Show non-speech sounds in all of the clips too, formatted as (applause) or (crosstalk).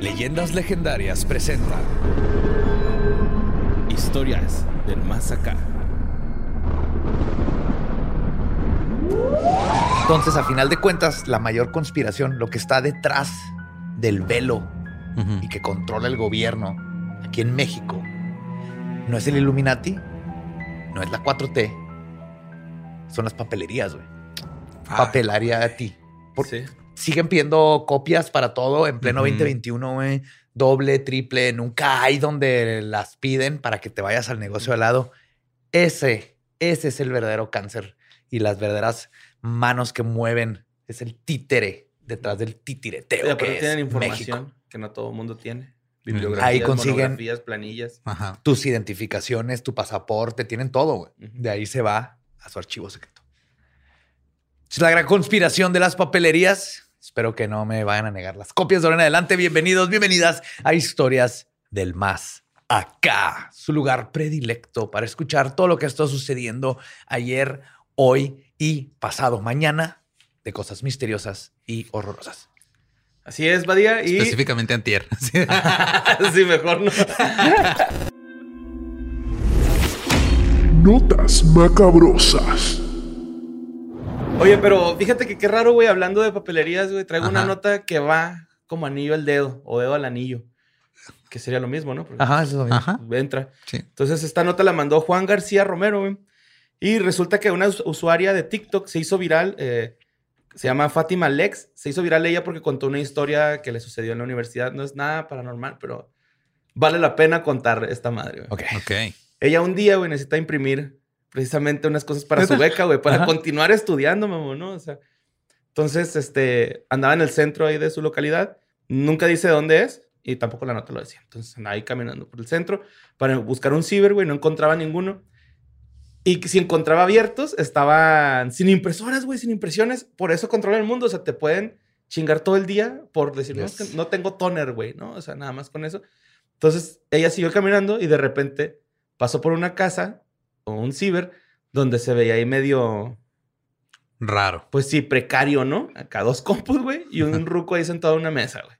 Leyendas legendarias presenta Historias del más acá. Entonces, a final de cuentas, la mayor conspiración, lo que está detrás del velo y que controla el gobierno aquí en México, no es el Illuminati, no es la 4T, son las papelerías, güey. Papelaria a ti. Por- Sí. Siguen pidiendo copias para todo en pleno 2021, güey. Doble, triple, nunca hay donde las piden para que te vayas al negocio de lado. Ese, ese es el verdadero cáncer y las verdaderas manos que mueven. Es el títere detrás del titireteo. Aparte que es tienen México. información que no todo el mundo tiene. Bibliografías, Ahí consiguen- planillas. Ajá. Tus identificaciones, tu pasaporte, tienen todo, güey. De ahí se va a su archivo secreto. Es la gran conspiración de las papelerías. Espero que no me vayan a negar las copias de ahora en adelante. Bienvenidos, bienvenidas a Historias del Más Acá, su lugar predilecto para escuchar todo lo que está sucediendo ayer, hoy y pasado mañana de cosas misteriosas y horrorosas. Así es, Badía. Y... Específicamente antier. (laughs) (laughs) Sí. mejor no. Notas macabrosas. Oye, pero fíjate que qué raro, güey, hablando de papelerías, güey. Traigo una Ajá. nota que va como anillo al dedo o dedo al anillo. Que sería lo mismo, ¿no? Porque Ajá, eso es lo mismo. Ajá. entra. Sí. Entonces, esta nota la mandó Juan García Romero, güey. Y resulta que una us- usuaria de TikTok se hizo viral. eh, se llama Fátima Lex. Se hizo viral ella porque contó una historia que le sucedió en la universidad. No es nada paranormal, pero vale la pena contar esta madre, güey. Ok. Ok. Ella un día, güey, necesita imprimir precisamente unas cosas para su beca, güey, para Ajá. continuar estudiando, mamón, ¿no? O sea, entonces, este, andaba en el centro ahí de su localidad, nunca dice dónde es y tampoco la nota lo decía. Entonces, andaba ahí caminando por el centro para buscar un ciber, güey, no encontraba ninguno. Y si encontraba abiertos, estaban sin impresoras, güey, sin impresiones. Por eso controlan el mundo. O sea, te pueden chingar todo el día por decir, no, es Yes. que no tengo toner, güey, ¿no? O sea, nada más con eso. Entonces, ella siguió caminando y de repente pasó por una casa o un ciber donde se veía ahí medio, Raro. pues sí, precario, ¿no? Acá dos compus, güey, y un (laughs) ruco ahí sentado en una mesa, güey.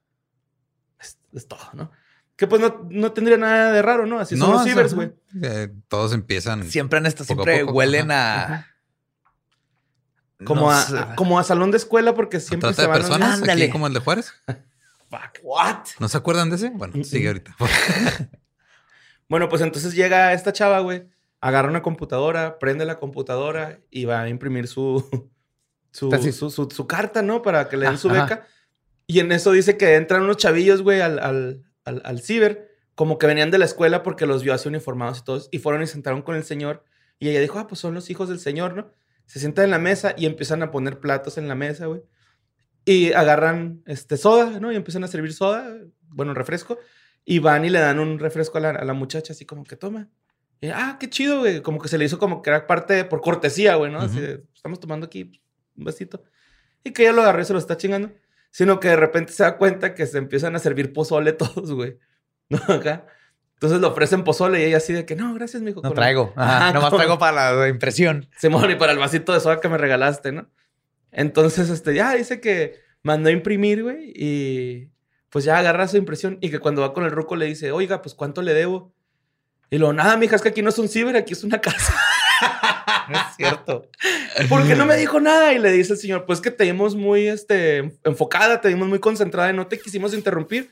Es, es todo, ¿no? Que pues no, no tendría nada de raro, ¿no? Así son los o sea, cibers, güey. eh, todos empiezan. Siempre han estado, Poco a siempre poco, huelen ajá. a. Como, no a, sé. como a salón de escuela porque ¿A siempre trata se de van personas, Ándale. aquí como el de Juárez. (laughs) Fuck, what? ¿No se acuerdan de ese? Bueno, sigue ahorita. (laughs) Bueno, pues entonces llega esta chava, güey, agarra una computadora, prende la computadora y va a imprimir su, (laughs) su, su, su- su carta, ¿no? Para que le den su Ajá. beca. Y en eso dice que entran unos chavillos, güey, al, al, al, al ciber, como que venían de la escuela porque los vio así uniformados y todos, y fueron y se sentaron con el señor. Y ella dijo, ah, pues son los hijos del señor, ¿no? Se sientan en la mesa y empiezan a poner platos en la mesa, güey. Y agarran este, soda, ¿no? Y empiezan a servir soda, bueno, refresco. Y van y le dan un refresco a la, a la muchacha, así como que toma. Y, ah, qué chido, güey. Como que se le hizo como que era parte de- por cortesía, güey, ¿no? Así de, estamos tomando aquí un besito. Y que ella lo agarró y se lo está chingando. Sino que de repente se da cuenta que se empiezan a servir pozole (laughs) todos, güey. ¿No? Acá. Entonces le ofrecen pozole y ella así de que no, gracias, mijo. No traigo. Ajá, Ajá, nomás traigo para la impresión. Simón, y para el vasito de soda que me regalaste, ¿no? Entonces, este, ya dice que mandó a imprimir, güey, y pues ya agarra su impresión y que cuando va con el ruco le dice, oiga, pues ¿cuánto le debo? Y luego, nada, mija, es que aquí no es un ciber, aquí es una casa. No (laughs) es cierto. ¿Por qué no me dijo nada? Y le dice el señor, pues que te vimos muy este, enfocada, te vimos muy concentrada y no te quisimos interrumpir.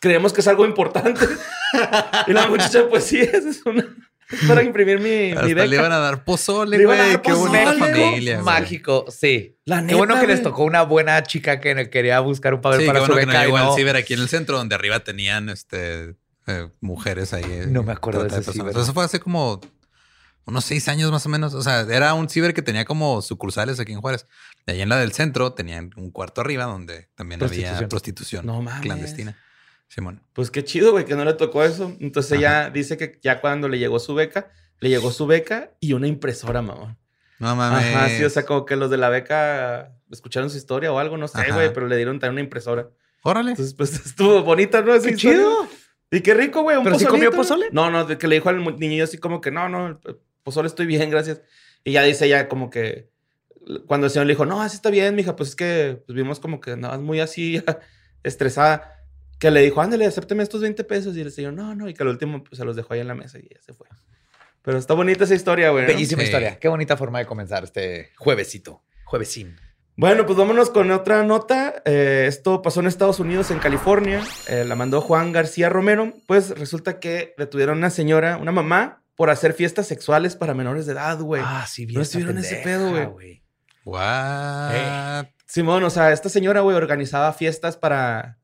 Creemos que es algo importante. (laughs) y la muchacha, pues sí, es, es una, es para imprimir mi, Hasta mi le beca. iban a dar pozole, Le iban a güey. dar Qué bonita pozole, familia. Mágico, sí. La Qué bueno neta, que les güey. tocó una buena chica que quería buscar un papel Sí, para qué su bueno que no beca y llegó al no- ciber aquí en el centro, donde arriba tenían este eh, mujeres ahí. eh, No me acuerdo de ese personas. ciber. Eso fue hace como unos seis años más o menos. O sea, era un ciber que tenía como sucursales aquí en Juárez. Y ahí en la del centro tenían un cuarto arriba donde también había Prostitución. prostitución No mames. clandestina. Simón. Pues qué chido, güey, que no le tocó eso. Entonces ella dice que ya cuando le llegó su beca, le llegó su beca y una impresora, mamón. No mames. Ajá, sí, o sea, como que los de la beca escucharon su historia o algo, no sé, Ajá. güey, pero le dieron también una impresora. Órale. Entonces, pues (laughs) estuvo bonita, ¿no? ¡Qué historia. chido! Y qué rico, güey, un ¿Pero sí pozolito, comió ¿no? pozole? No, no, de que le dijo al niñillo así como que no, no, pozole estoy bien, gracias. Y ya dice ella como que cuando el señor le dijo, no, así está bien, mija, pues es que pues, vimos como que andabas muy así, (laughs) estresada, que le dijo, ándale, acépteme estos 20 pesos. Y el señor, no, no, y que al último pues, se los dejó ahí en la mesa y ya se fue. Pero está bonita esa historia, güey. ¿no? Bellísima Sí. historia. Qué bonita forma de comenzar este juevesito. Juevesín. Bueno, pues vámonos con otra nota. Eh, esto pasó en Estados Unidos, en California. Eh, la mandó Juan García Romero. Pues resulta que detuvieron a una señora, una mamá, por hacer fiestas sexuales para menores de edad, güey. Ah, sí, vi ¿No esta estuvieron ese pedo, güey? What? Simón, o sea, esta señora, güey, organizaba fiestas para,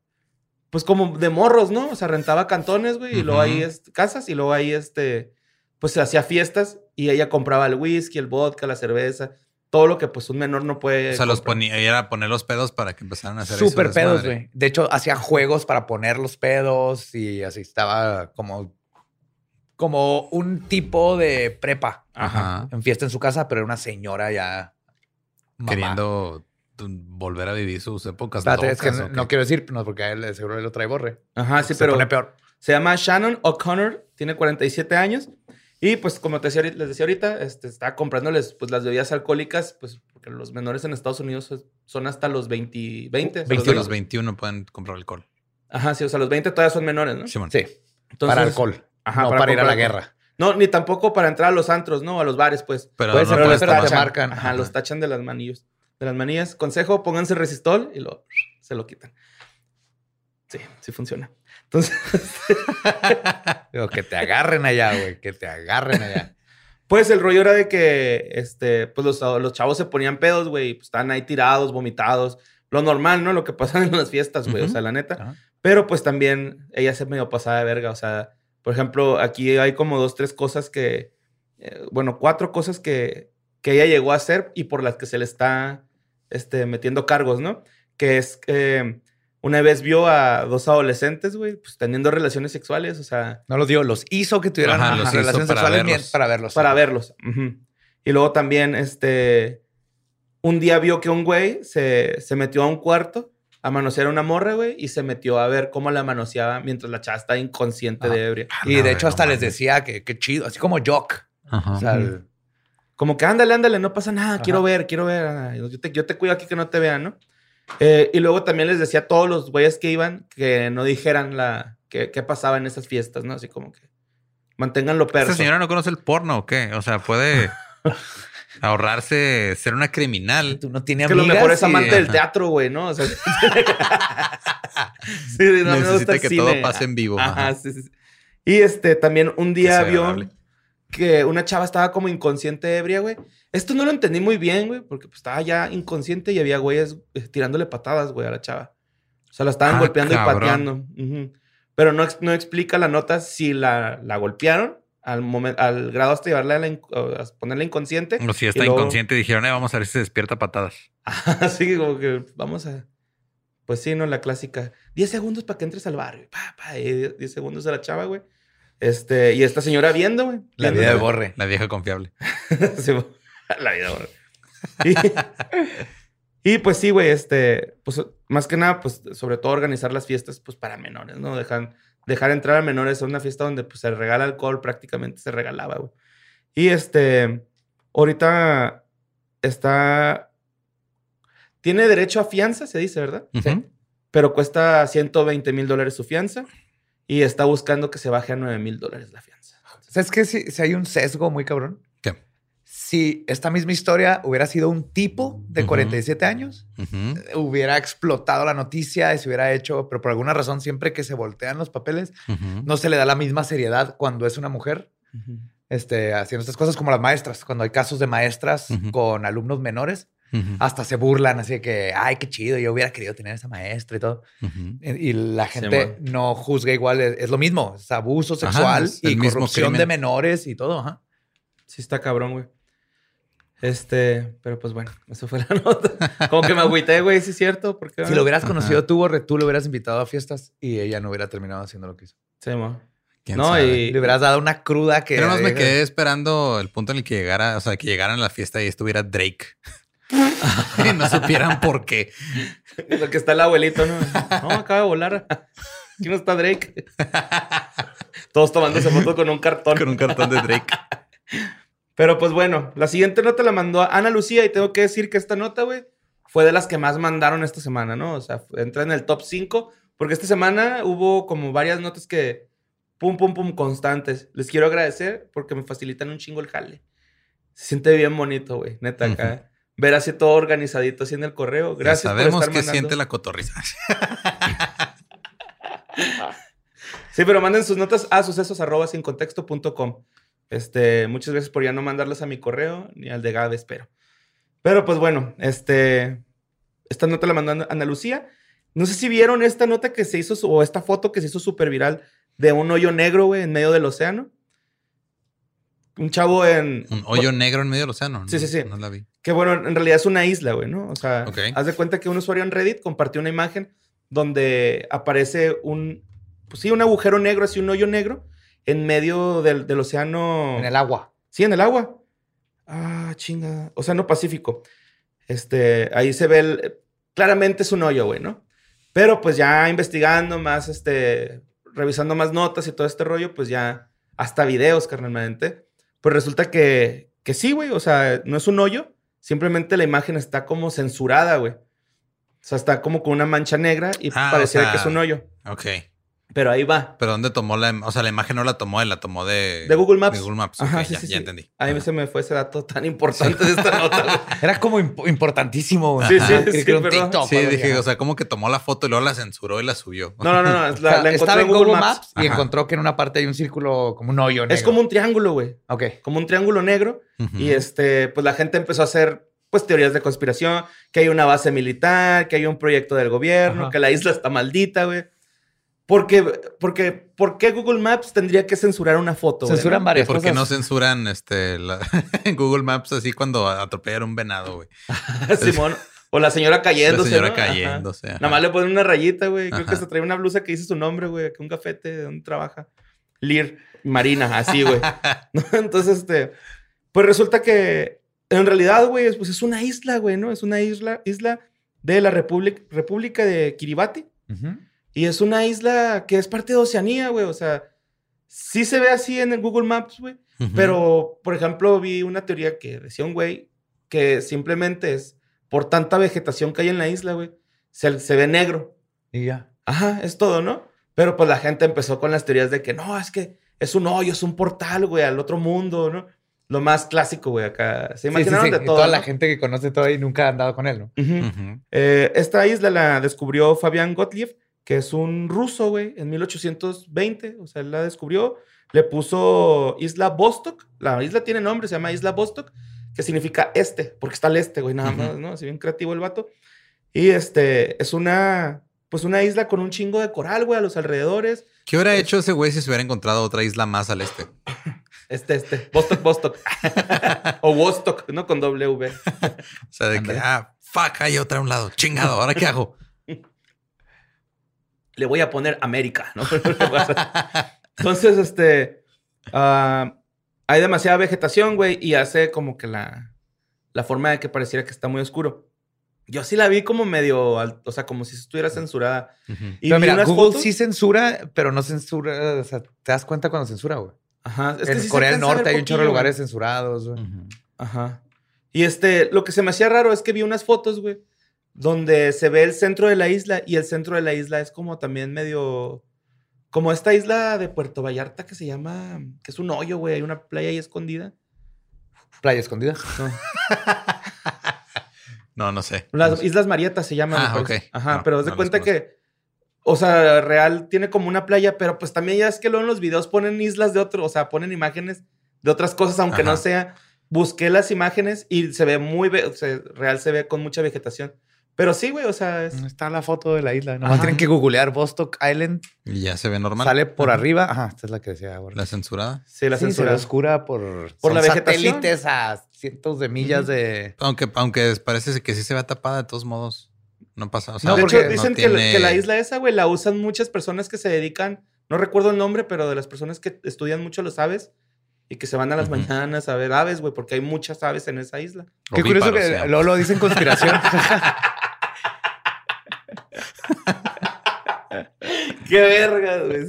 pues como de morros, ¿no? O sea, rentaba cantones, güey, y luego ahí, casas, y luego ahí, este, pues se hacía fiestas y ella compraba el whisky, el vodka, la cerveza, todo lo que pues un menor no puede. O sea, los ponía, era poner los pedos para que empezaran a hacer Súper pedos, güey. De hecho, hacía juegos para poner los pedos y así estaba como, como un tipo de prepa Ajá. en fiesta en su casa, pero era una señora ya mamá. Queriendo volver a vivir sus épocas. Espérate, es que no, quiero decir, no, porque él seguro él lo trae borre. Ajá, sí, Se pero pone peor. se llama Shannon O'Connor, tiene 47 años. Y pues como te decía, les decía ahorita, este, está comprándoles pues las bebidas alcohólicas, pues porque los menores en Estados Unidos pues, son hasta los 20, 20. o sea, los Hasta los 20. 21 pueden comprar alcohol. Ajá, sí, o sea, los 20 todavía son menores, ¿no? Simón. Sí, Entonces- para alcohol. Ajá, no para para, ir a la guerra. No, ni tampoco para entrar a los antros, ¿no? A los bares, pues. Pero Puede no Pero los tachan. marcan. Ajá, Ajá. los tachan de las manillas. De las manillas. Consejo, pónganse resistol y lo, se lo quitan. Sí, sí funciona. Entonces, (laughs) Digo, que te agarren allá, güey, que te agarren allá. pues el rollo era de que, este, pues los, los chavos se ponían pedos, güey. Pues estaban ahí tirados, vomitados. Lo normal, ¿no? Lo que pasa en las fiestas, güey. O Ujú. sea, la neta. Ajá. Pero pues también ella se medio pasada de verga. O sea, por ejemplo, aquí hay como dos, tres cosas que, eh, bueno, cuatro cosas que, que ella llegó a hacer y por las que se le está este, metiendo cargos, ¿no? Que es que una vez vio a dos adolescentes, güey, pues teniendo relaciones sexuales, o sea, No los dio, los hizo que tuvieran Ajá, hizo relaciones para sexuales verlos. bien- para verlos. para verlos. Y luego también, este, un día vio que un güey se, se metió a un cuarto a manosear a una morra, güey, y se metió a ver cómo la manoseaba mientras la chava estaba inconsciente de ebria. Y No, de hecho no hasta les decía que qué chido, así como Jock. Ajá. O sea, el- Como que ándale, ándale, no pasa nada, Ajá. quiero ver, quiero ver. ah, Yo te, yo te cuido aquí que no te vean, ¿no? Eh, y luego también les decía a todos los güeyes que iban que no dijeran la qué qué pasaba en esas fiestas, ¿no? Así como que manténganlo perso. ¿Esta señora no conoce el porno o qué? O sea, puede (laughs) ahorrarse ser una criminal. tú no tienes Es que lo amigas mejor es y- amante del Ajá. teatro, güey, ¿no? O sea, (laughs) (laughs) sí, no me gusta el que cine. todo pase en vivo. Ajá, Ajá. sí, sí, sí. Y este, también un Que día vio agradable. Que una chava estaba como inconsciente ebria, güey. Esto no lo entendí muy bien, güey, porque pues, estaba ya inconsciente y había güeyes eh, tirándole patadas, güey, a la chava. O sea, la estaban Ah, golpeando y pateando. Pero no, no explica la nota si la, la golpearon al, momento, al grado hasta llevarla a, la a ponerla inconsciente. O si está Y luego- inconsciente, dijeron, eh, vamos a ver si se despierta patadas. (laughs) Así como que vamos a. Pues sí, ¿no? La clásica. 10 segundos para que entres al barrio. Pa, pa, y 10 10 segundos a la chava, güey. Este, y esta señora viendo, güey. La vida de Borre. La vieja confiable. (laughs) Sí, la vida, güey. Y, y, pues sí, güey, este, pues más que nada, pues sobre todo organizar las fiestas, pues para menores, ¿no? Dejan dejar entrar a menores a una fiesta donde pues, se regala alcohol, prácticamente se regalaba, güey. Y este, ahorita está, tiene derecho a fianza, se dice, ¿verdad? Ujú. Pero cuesta 120 mil dólares su fianza y está buscando que se baje a 9 mil dólares la fianza. ¿Sabes qué? Si, si hay un sesgo muy cabrón. ¿Qué? Si esta misma historia hubiera sido un tipo de Ujú. 47 años, hubiera explotado la noticia y se hubiera hecho, pero por alguna razón siempre que se voltean los papeles, no se le da la misma seriedad cuando es una mujer este, haciendo estas cosas como las maestras. Cuando hay casos de maestras con alumnos menores, Hasta se burlan así de que, ay, qué chido, yo hubiera querido tener esa maestra y todo. Ujú. Y y la gente no juzga igual, es, es lo mismo, es abuso Ajá, sexual es y corrupción de menores y todo. Ajá. Sí está cabrón, güey. Este, pero pues bueno, eso fue la (laughs) nota. Como que me agüité, güey, sí es cierto. Porque, Si lo hubieras Ajá. conocido tú, Borre, tú lo hubieras invitado a fiestas y ella no hubiera terminado haciendo lo que hizo. Sí, mo. ¿Quién No, sabe? y- Le hubieras dado una cruda que... Pero más me quedé esperando el punto en el que llegara, o sea, que llegaran a la fiesta y estuviera Drake. (laughs) y no supieran por qué. Lo que está el abuelito, ¿no? No, acaba de volar. Aquí no está Drake. Todos tomándose fotos con un cartón. Con un cartón de Drake. Pero pues bueno, la siguiente nota la mandó a Ana Lucía y tengo que decir que esta nota, güey, fue de las que más mandaron esta semana, ¿no? O sea, entra en el top 5 porque esta semana hubo como varias notas que pum, pum, pum, constantes. Les quiero agradecer porque me facilitan un chingo el jale. Se siente bien bonito, güey, neta, acá. Ver así todo organizadito así en el correo. Gracias Ya por sabemos estar que mandando. siente la cotorriza. (laughs) Sí, pero manden sus notas a sucesos arroba sin contexto.com. Este, muchas gracias por ya no mandarlas a mi correo ni al de Gabe, espero. Pero pues bueno, este, esta nota la mandó Ana Lucía. No sé si vieron esta nota que se hizo, o esta foto que se hizo súper viral de un hoyo negro, güey, en medio del océano. Un chavo en... Un hoyo negro en medio del océano. ¿no? Sí, sí, sí. No la vi. Que bueno, en realidad es una isla, güey, ¿no? O sea, haz de cuenta que un usuario en Reddit compartió una imagen donde aparece un, pues sí, un agujero negro, así un hoyo negro, en medio del, del océano. En el agua. Sí, en el agua. Ah, chinga. Océano Pacífico. Este, ahí se ve el, claramente es un hoyo, güey, ¿no? Pero pues ya investigando más, este, revisando más notas y todo este rollo, pues ya hasta videos, carnalmente. Pues resulta que, que sí, güey, o sea, no es un hoyo, simplemente la imagen está como censurada, güey. O sea, está como con una mancha negra y Ah, o pareciera sea- que es un hoyo. Ok. Pero ahí va. Pero ¿dónde tomó la... O sea, la imagen no la tomó él, la tomó de... De Google Maps. De Google Maps. Ajá, Ok, sí, ya, sí, ya sí. entendí. A mí Ajá. se me fue ese dato tan importante de esta nota. (laughs) Era como imp- importantísimo. güey. Sí, sí, Ajá, sí, perdón. TikTok, Sí, dije, o sea, como que tomó la foto y luego la censuró y la subió. No, no, no, (laughs) La, la estaba en Google Maps. y Ajá. encontró que en una parte hay un círculo, como un hoyo negro. Es como un triángulo, güey. Ok. Como un triángulo negro. Y este, pues la gente empezó a hacer, pues, teorías de conspiración, que hay una base militar, que hay un proyecto del gobierno, Ajá. que la isla está maldita, güey. Porque, porque, ¿por qué Google Maps tendría que censurar una foto? Censuran varias por qué no censuran este, la- (laughs) Google Maps así cuando atropellan un venado, güey? (laughs) Simón. O la señora La cayéndose. señora ¿no? Ajá. cayéndose. ajá. Nada más le ponen una rayita, güey. Creo que se trae una blusa que dice su nombre, güey. Que un gafete de donde trabaja. Lir Marina, así, güey. (laughs) Entonces, este. Pues resulta que en realidad, güey, es, pues es una isla, güey, ¿no? Es una isla, isla de la República, República de Kiribati. Ujú. Y es una isla que es parte de Oceanía, güey. O sea, sí se ve así en el Google Maps, güey. Pero, por ejemplo, vi una teoría que decía un güey que simplemente es por tanta vegetación que hay en la isla, güey, se, se ve negro. Y ya. Ajá, es todo, ¿no? Pero pues la gente empezó con las teorías de que no, es que es un hoyo, es un portal, güey, al otro mundo, ¿no? Lo más clásico, güey, acá. Se Sí, sí, imaginaron sí. de Y todo. toda ¿no? la gente que conoce todo y nunca ha andado con él, ¿no? Eh, esta isla la descubrió Fabián Gottlieb, que es un ruso, güey, en 1820. O sea, él la descubrió. Le puso Isla Vostok. La isla tiene nombre, se llama Isla Vostok, que significa este, porque está al este, güey, nada más, ¿no? Así bien creativo el vato. Y este, es una, pues una isla con un chingo de coral, güey, a los alrededores. ¿Qué hubiera hecho ese güey si se hubiera encontrado otra isla más al este? (laughs) Este, este, Vostok, Vostok. (laughs) o Vostok, ¿no? Con W. (laughs) O sea, de que, ah, fuck, hay otra a un lado. Chingado, ¿ahora qué hago? Le voy a poner América, ¿no? (laughs) Entonces, este, ah, hay demasiada vegetación, güey, y hace como que la, la forma de que pareciera que está muy oscuro. Yo sí la vi como medio, o sea, como si estuviera censurada. Y pero mira, Google fotos- sí censura, pero no censura. O sea, te das cuenta cuando censura, güey. Ajá. es que En sí Corea del Norte hay un chorro de lugares censurados, güey. Ajá. Y este, lo que se me hacía raro es que vi unas fotos, güey, donde se ve el centro de la isla y el centro de la isla es como también medio, como esta isla de Puerto Vallarta que se llama, que es un hoyo, güey, hay una playa ahí escondida. Playa escondida. No. (laughs) No, no sé. Las Islas Marietas se llaman. Ah, parece. ok. Ajá, No, pero haz de cuenta que, o sea, real tiene como una playa, pero pues también ya es que luego en los videos ponen islas de otro, o sea, ponen imágenes de otras cosas, aunque no sea. Busqué las imágenes y se ve muy, ve- o sea, real se ve con mucha vegetación. Pero sí, güey, o sea, es... Está la foto de la isla. Nomás Ajá. tienen que googlear Bostock Island. Y ya se ve normal. Sale por Ajá. arriba. Ajá, esta es la que decía ahora. La censurada. Sí, la sí, se censura. ve oscura por, Por la vegetación. satélites a cientos de millas Ujú. de... Aunque, aunque parece que sí se ve tapada de todos modos. No pasa. O sea, No, de porque hecho, dicen que, la- tiene- que la isla esa, güey, la usan muchas personas que se dedican, no recuerdo el nombre, pero de las personas que estudian mucho los aves y que se van a las Ujú. mañanas a ver aves, güey, porque hay muchas aves en esa isla. Qué curioso que sí. luego lo dicen conspiración. (laughs) (laughs) ¡Qué verga, güey!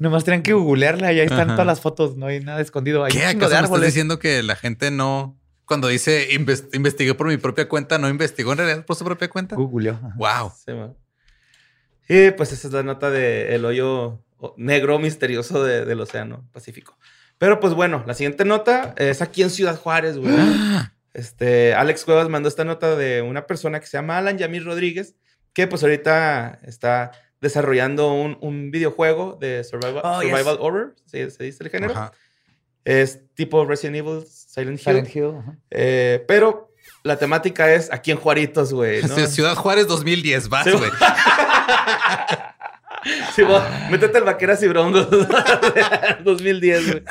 Nomás tienen que googlearla y ahí están Ajá. todas las fotos. No hay nada escondido. Hay ¿Qué? ¿Acaso me estás diciendo que la gente no... Cuando dice "Inves- investigué por mi propia cuenta, no investigó en realidad por su propia cuenta? Googleó. Wow. Sí, man. Y pues esa es la nota del hoyo o- negro misterioso de- del Océano Pacífico. Pero pues bueno, la siguiente nota es aquí en Ciudad Juárez, güey. Este, Alex Cuevas mandó esta nota de una persona que se llama Alan Yamir Rodríguez, que pues ahorita está desarrollando un, un videojuego de survival, Oh, yes. survival horror, ¿sí? se dice el género. Ajá. Es tipo Resident Evil, Silent Hill. Silent Hill. ajá. Eh, pero la temática es aquí en Juaritos, güey. ¿no? Ciudad Juárez 2010, vas, güey. (laughs) Sí, vos, métete al Vaqueras y Broncos (laughs) 2010, güey.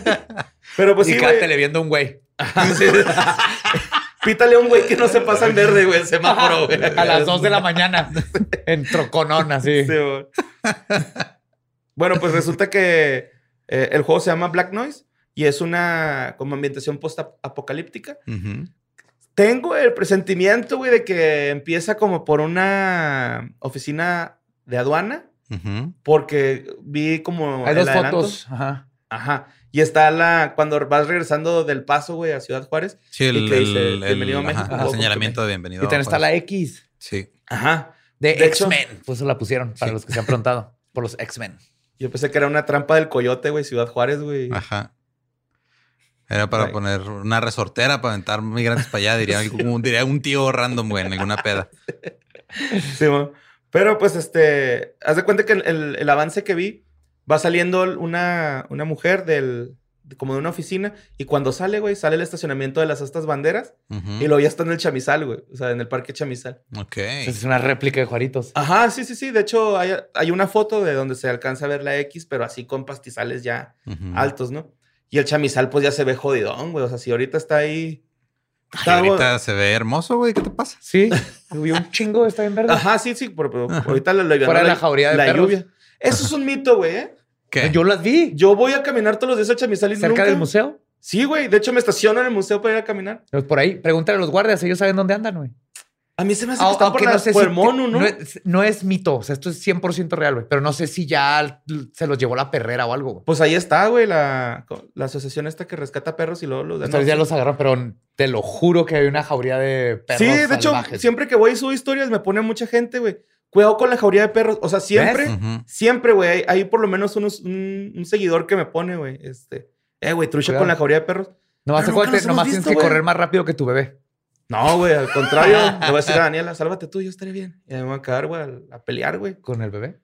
(laughs) Pero pues y sí, quédatele viendo un güey. Sí. Pítale a un güey que no se pasa en verde, güey, el semáforo, güey. A las 2 de la mañana. (laughs) en troconón, así. Sí, güey. Bueno, pues resulta que eh, el juego se llama Black Noise y es una como ambientación post-apocalíptica. Ujú. Tengo el presentimiento, güey, de que empieza como por una oficina de aduana, Ujú. porque vi como Hay dos adelanto. fotos. Ajá. Ajá. Y está la. Cuando vas regresando del paso, güey, a Ciudad Juárez. Sí, el, Y que dice, el- el- "Bienvenido a ajá, México", el como señalamiento de bienvenido. Y también está la. X Sí. Ajá. de, De X-Men. Pues eso la pusieron para Sí. los que se han preguntado. Por los X-Men. Yo pensé que era una trampa del coyote, güey, Ciudad Juárez, güey. Ajá. Era para Right. poner una resortera para aventar migrantes para allá, diría, (laughs) algún- diría un tío random, güey, en alguna peda. (laughs) Sí, mo. Pero pues este. Haz de cuenta que el, el- el avance que vi va saliendo una, una mujer del. de- como de una oficina. Y cuando sale, güey, sale el estacionamiento de las estas banderas. Y luego ya está en el Chamizal, güey. O sea, en el parque Chamizal. Ok. Esa es una réplica de Juaritos. Ajá, sí, sí, sí. De hecho, hay, hay una foto de donde se alcanza a ver la X, pero así con pastizales ya altos, ¿no? Y el chamizal, pues ya se ve jodidón, güey. O sea, si ahorita está ahí. Ay, Está, güey. ahorita se ve hermoso, güey. ¿Qué te pasa? Sí. (laughs) Hubo un chingo. Está bien verde. Ajá, sí, sí. Pero, pero ahorita lo, lo Fuera de la jauría de la perros. lluvia. Eso es un mito, güey. ¿eh? ¿Qué? Yo las vi. Yo voy a caminar todos los días al chamizal y Cerca nunca- del museo. Sí, güey. De hecho, me estaciono en el museo para ir a caminar. Pues Por ahí. Pregúntale a los guardias. Ellos saben dónde andan, güey. A mí se me hace que por, la- no sé por si el mono, ¿no? No es, no es mito. O sea, esto es 100% real, güey. Pero no sé si ya se los llevó la perrera o algo, güey. Pues ahí está, güey, la, la asociación esta que rescata perros y luego los Ustedes ya los agarraron, pero te lo juro que hay una jauría de perros Sí, de hecho, siempre que voy y subo historias me pone mucha gente, güey. Cuidado con la jauría de perros. O sea, siempre, siempre, güey. Hay, hay por lo menos unos- un, un seguidor que me pone, güey. Este, eh, güey, trucha Cuidado. con la jauría de perros. Nomás, hemos nomás visto, tienes que correr más rápido que tu bebé. No, güey, al contrario. (laughs) le voy a decir a Daniela, sálvate tú, yo estaré bien. Y me voy a quedar, güey, a- a pelear, güey. ¿Con el bebé?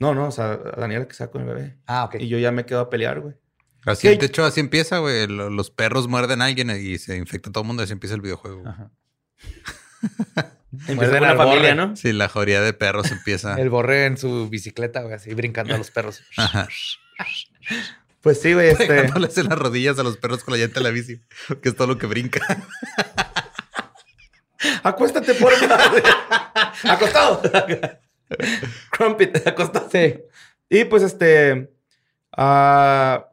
No, no, o sea, a Daniela que sea con el bebé. Ah, ok. Y yo ya me quedo a pelear, güey. Así, ¿Qué? de hecho, así empieza, güey. Lo- Los perros muerden a alguien y se infecta todo el mundo. Así empieza el videojuego. Ajá. (laughs) Empieza con la al familia, borre. ¿no? Sí, la jauría de perros empieza. El borre en su bicicleta, güey, así brincando a los perros. (laughs) Pues sí, güey, este... Pegándoles en las rodillas a los perros con la llanta de la bici, que es todo lo que brinca. Acuéstate, por Acostado. Crumpet, acostado. Sí. Y pues este. ah,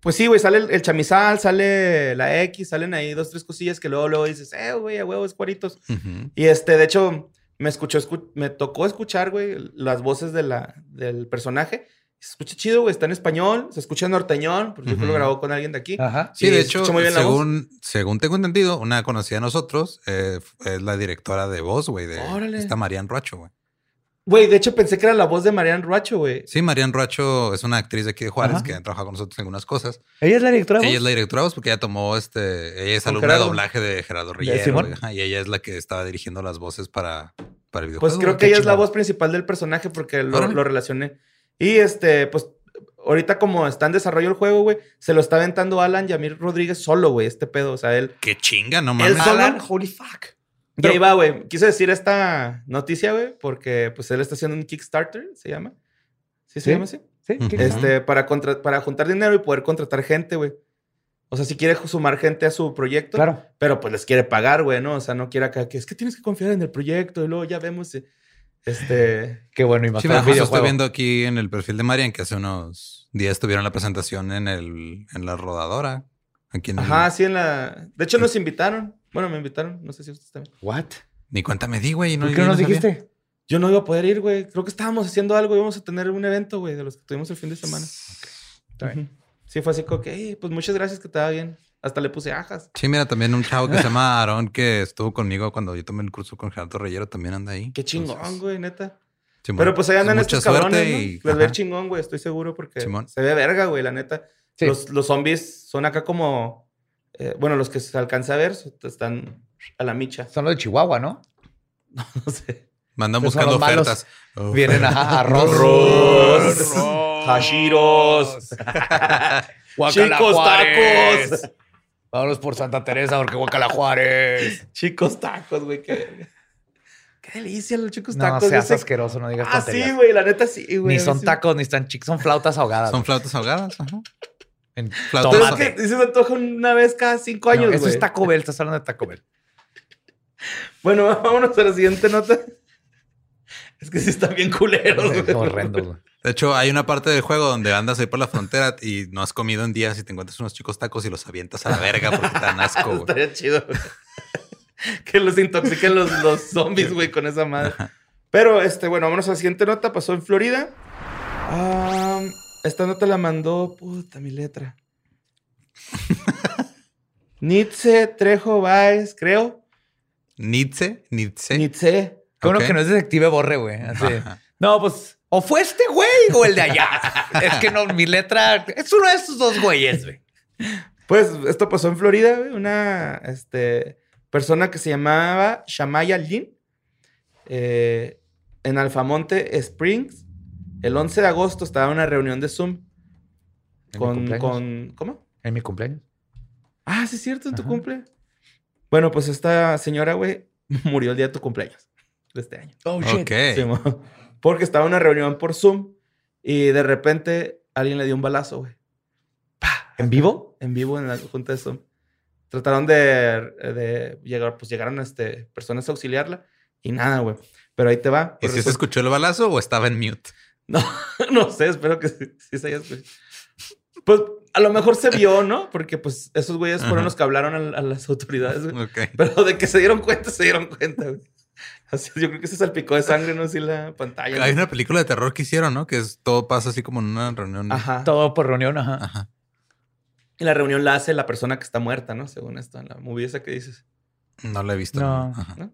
Pues sí, güey, sale el, el chamizal, sale la X, salen ahí dos, tres cosillas que luego, luego dices, eh, güey, a huevos, cuaritos. Y este, de hecho, me escuchó, escu- me tocó escuchar, güey, las voces de la, del personaje. Se escucha chido, güey, está en español, se escucha en norteñón, porque yo creo que lo grabó con alguien de aquí. Ajá. Sí, de hecho, muy bien según, según tengo entendido, una conocida de nosotros eh, es la directora de voz, güey, de Órale. esta Marian Roacho, güey. Güey, de hecho pensé que era la voz de Marian Ruacho, güey. Sí, Marian Roacho es una actriz de aquí de Juárez Ajá. que ha trabajado con nosotros en algunas cosas. ¿Ella es la directora? de Ella voz? es la directora de voz porque ella tomó este. Ella es alumna Gerardo. de doblaje de Gerardo Rillero. Y ella es la que estaba dirigiendo las voces para, para el videojuego. Pues creo que ella es la voz principal del personaje porque lo, lo relacioné. Y este, pues, ahorita como está en desarrollo el juego, güey, se lo está aventando Alan Yamir Rodríguez solo, güey, este pedo. O sea, él. Qué chinga, no mames. Alan, holy fuck. Y ahí va, güey. Quise decir esta noticia, güey, porque pues él está haciendo un Kickstarter, se llama. ¿Sí se ¿Sí? llama así? Sí, Ujú. ¿qué- Este, para, contra- para juntar dinero y poder contratar gente, güey. O sea, si quiere sumar gente a su proyecto, Claro. pero pues les quiere pagar, güey, ¿no? O sea, no quiere acá que es que tienes que confiar en el proyecto y luego ya vemos. eh, Este. (laughs) Qué bueno. Y más Sí, pero estoy viendo aquí en el perfil de Marian que hace unos días tuvieron la presentación en el en la rodadora. Aquí en el- Ajá, sí, en la. De hecho, nos invitaron. Bueno, me invitaron. No sé si ustedes también. What? Ni cuenta me di, güey. y No, ¿Por qué no nos sabía. dijiste? Yo no iba a poder ir, güey. Creo que estábamos haciendo algo. Íbamos a tener un evento, güey, de los que tuvimos el fin de semana. Está bien. Sí, fue así como que, "Ey, pues muchas gracias que te va bien. Hasta le puse ajas. Sí, mira, también un chavo que se llama (laughs) Aarón que estuvo conmigo cuando yo tomé el curso con Gerardo Reyero también anda ahí. Qué chingón, Entonces, güey, neta. Simón, Pero pues ahí andan mucha estos suerte cabrones, ¿no? y- Les ve ajá. el chingón, güey. Estoy seguro porque Simón. se ve verga, güey, la neta. Sí. Los, los zombies son acá como... eh, bueno, los que se alcanza a ver están a la micha. Son los de Chihuahua, ¿no? (laughs) No sé. Mandan buscando ofertas. Oh. (laughs) Vienen a arroz. Arroz. Hashiros. (laughs) Chicos, tacos. Vámonos por Santa Teresa porque Guacala Juárez. Chicos tacos, güey. Qué, qué delicia los chicos No tacos. seas ese- asqueroso, no digas Ah, tonterías. sí, güey. La neta sí, güey. Ni son sí- tacos, ni están chicos, son flautas ahogadas. Son flautas ahogadas. Ajá. En Flautas Pero es que se me antoja una vez cada cinco años, No, güey. eso es Taco Bell, estás hablando de Taco Bell. Bueno, (laughs) vámonos a la siguiente nota. Es que sí están bien culeros, Es güey. horrendo, güey. De hecho, hay una parte del juego donde andas ahí por la frontera y no has comido en días y te encuentras unos chicos tacos y los avientas a la verga porque te dan asco, güey. Estaría chido. güey. (laughs) que los intoxiquen los, los zombies, güey, con esa madre. Pero, este, bueno, vámonos a la siguiente nota. Pasó en Florida. Am, esta nota la mandó, puta, mi letra. (laughs) Nietzsche Trejo Baez, creo. Nietzsche, Nietzsche. Nietzsche. Qué bueno Ok. que no es detective Borre, güey. Así. No, pues, o fue este güey o el de allá. (laughs) es que no, mi letra es uno de esos dos güeyes, güey. Pues esto pasó en Florida, güey. Una este, persona que se llamaba Shamaya Lin. eh, en Alfamonte Springs. El 11 de agosto estaba en una reunión de Zoom. ¿En mi Con, con. ¿Cómo? En mi cumpleaños. Ah, sí, es cierto, en tu Ajá. cumple. Bueno, pues esta señora, güey, (laughs) murió el día de tu cumpleaños de este año. Oh. Sí, mo- porque estaba en una reunión por Zoom y de repente alguien le dio un balazo, güey. ¡Pah! ¿En vivo? En vivo en la junta de Zoom. Trataron de, de llegar, pues llegaron este, personas a auxiliarla y nada, güey. Pero ahí te va. ¿Y Pues si se escuchó el balazo o estaba en mute? No, (laughs) no sé, espero que sí, sí se haya escuchado. Pues a lo mejor se vio, ¿no? Porque pues esos güeyes fueron Ajá. los que hablaron a, a las autoridades, güey. Ok. Pero de que se dieron cuenta, se dieron cuenta, güey. Así, yo creo que se salpicó de sangre, ¿no? Así la pantalla. Hay ¿no? una película de terror que hicieron, ¿no? Que es todo pasa así como en una reunión. Ajá. Todo por reunión, ajá. Ajá. Y la reunión la hace la persona que está muerta, ¿no? Según esto, en la movie esa que dices. No la he visto. No. Ajá. ¿no?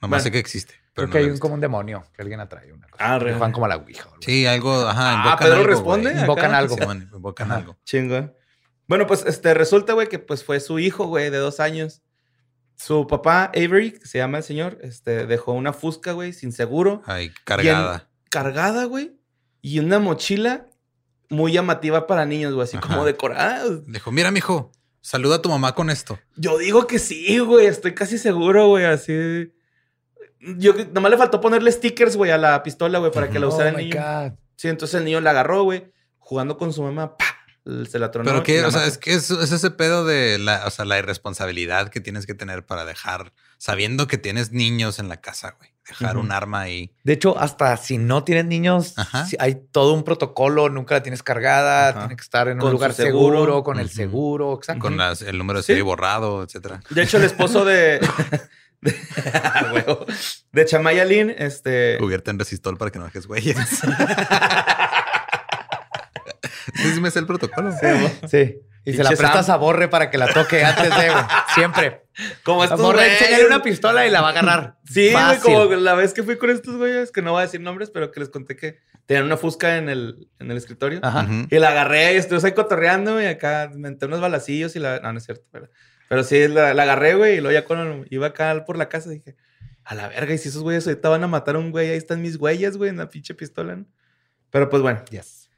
Nomás Bueno. sé que existe. Creo no que hay un, como un demonio que alguien atrae una cosa. Ah. Juegan como a la ouija. algo. Sí, algo. Ajá. Ah, Pedro algo, responde. güey. Invocan acá. algo. Simón, invocan Ajá. algo. (laughs) Chingo. Bueno, pues este, resulta, güey, que pues fue su hijo, güey, de dos años. Su papá, Avery, que se llama el señor, este, dejó una fusca, güey, sin seguro. Ay, cargada. cargada, güey, y una mochila muy llamativa para niños, güey, así Ajá. como decorada. Dijo, mira, mijo, saluda a tu mamá con esto. Yo digo que sí, güey, estoy casi seguro, güey, así. Yo nomás le faltó ponerle stickers, güey, a la pistola, güey, para que la Oh usara el my niño. God. Sí, entonces el niño la agarró, güey, jugando con su mamá, pa, se la tronó. Pero que, o sea, es que es, es ese pedo de la, o sea, la irresponsabilidad que tienes que tener para dejar, sabiendo que tienes niños en la casa, güey. Dejar un arma ahí. De hecho, hasta si no tienes niños, hay todo un protocolo, nunca la tienes cargada, Ajá. tiene que estar en Con un lugar seguro. seguro, con el seguro, exacto. Con las- el número de Sí. serie borrado, etcétera. De hecho, el esposo de. (laughs) (laughs) (laughs) de, Chamaya Lynn, este. Cubierta en resistol para que no dejes huellas. (laughs) sí, sí me sé el protocolo. Sí. Y se la prestas Sam. a Borre para que la toque antes de, güey. Siempre. Como estos Borre, enséñale una pistola y la va a agarrar. Sí, güey, Fácil. como la vez que fui con estos güeyes, que no voy a decir nombres, pero que les conté que tenían una fusca en el, en el escritorio. Ajá. Y la agarré y estuvimos ahí cotorreando y acá me metí unos balacillos y la... No, no es cierto. Pero, pero sí, la, la agarré, güey, y luego ya cuando iba acá por la casa dije, a la verga, y si esos güeyes ahorita van a matar a un güey, ahí están mis huellas, güey, en la pinche pistola, ¿no? Pero pues bueno, Yes.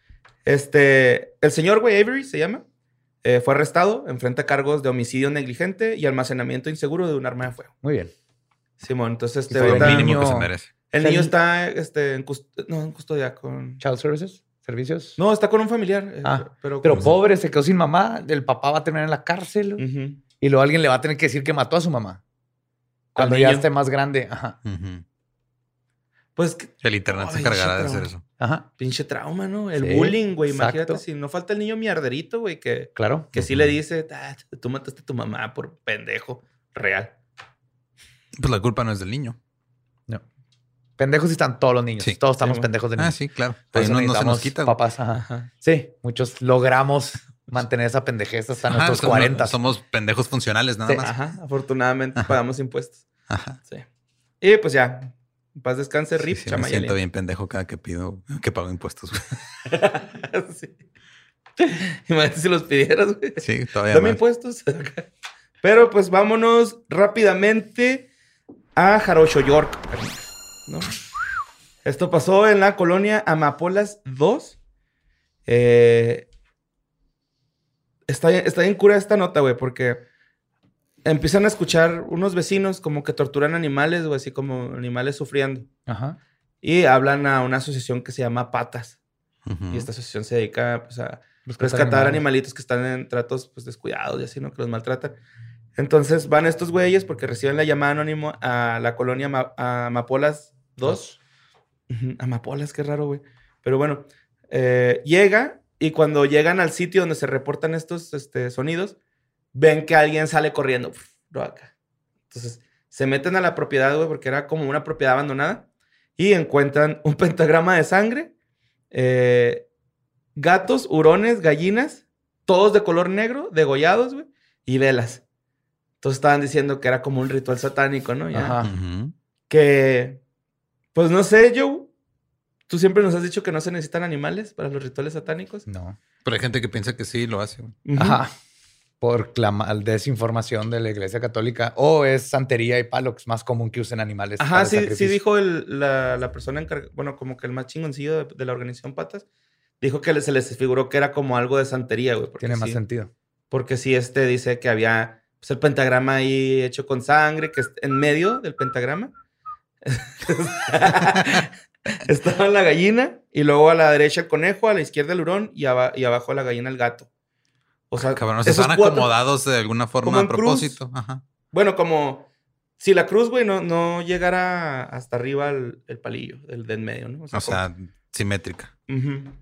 este, el señor, güey, Avery se llama, eh, fue arrestado, enfrenta cargos de homicidio negligente y almacenamiento inseguro de un arma de fuego. Muy bien. Simón, entonces este, fue ahorita- El mínimo que niño- se merece. el niño está este, en, cust- no, en custodia con... Child Services, servicios. No, está con un familiar. eh, Ah, pero, pobre, se quedó sin mamá. El papá va a terminar en la cárcel. Y luego alguien le va a tener que decir que mató a su mamá. Cuando ya esté más grande. Ajá. Pues que- El internet se Ay, encargará de hacer eso. Ajá. pinche trauma, ¿no? El Sí, bullying, güey. Imagínate exacto. si no falta el niño mierderito, güey, que, Claro. que sí Ujú. le dice, "Ah, tú mataste a tu mamá por pendejo. Real. Pues la culpa no es del niño. No. Pendejos están todos los niños. Sí. Todos estamos Sí, pendejos de Ah, niños. sí, claro. Eso no, no se nos quita. Papás, ajá. Ajá. Sí, muchos logramos mantener esa pendejez hasta Ajá, nuestros somos- 40. Somos pendejos funcionales nada Sí. más. Ajá. Afortunadamente Ajá. pagamos impuestos. Ajá. Sí. Y pues ya. Paz descanse, Sí, Rip, sí, me Chamayalin. siento bien pendejo cada que pido que pago impuestos. (laughs) sí. Imagínate si los pidieras, güey. Sí, todavía Dame impuestos. (laughs) Pero pues vámonos rápidamente a Jarocho York. ¿no? Esto pasó en la colonia Amapolas 2. Eh, está, bien- está bien cura esta nota, güey, porque empiezan a escuchar unos vecinos como que torturan animales, güey, así como animales sufriendo. Ajá. Y hablan a una asociación que se llama Patas. Ujú. Y esta asociación se dedica pues, a Rescatar rescatar animales. animalitos que están en tratos pues descuidados y así, ¿no? Que los maltratan. Entonces van estos güeyes porque reciben la llamada anónimo a la colonia Ma- a Amapolas 2. Ujú, Amapolas, qué raro, güey. Pero bueno, eh, llega y cuando llegan al sitio donde se reportan estos este, sonidos, ven que alguien sale corriendo. pf, lo acá. Entonces se meten a la propiedad, güey, porque era como una propiedad abandonada y encuentran un (laughs) pentagrama de sangre, eh, gatos, hurones, gallinas, todos de color negro, degollados, güey, y velas. Entonces estaban diciendo que era como un ritual satánico, ¿no? Ya. Ajá. Que, pues no sé, Joe. Tú siempre nos has dicho que no se necesitan animales para los rituales satánicos. No. Pero hay gente que piensa que sí lo hace. güey. Ujú. Ajá. Por la mal- desinformación de la iglesia católica. O es santería y palo, que es más común que usen animales. Ajá, sí, sí dijo el- la, la persona encargada, bueno, como que el más chingoncillo de, de la organización Patas, dijo que se les figuró que era como algo de santería, güey. Tiene más sí- sentido. Porque sí, este dice que había pues, el pentagrama ahí hecho con sangre, que es en medio del pentagrama. (laughs) (laughs) Estaba la gallina y luego a la derecha el conejo, a la izquierda el hurón y, aba- y abajo la gallina el gato. O sea, Cabrón, se esos están cuatro- acomodados de alguna forma a propósito. Ajá. Bueno, como si la cruz, güey, no, no llegara hasta arriba el, el palillo, el de en medio, ¿no? O sea, simétrica.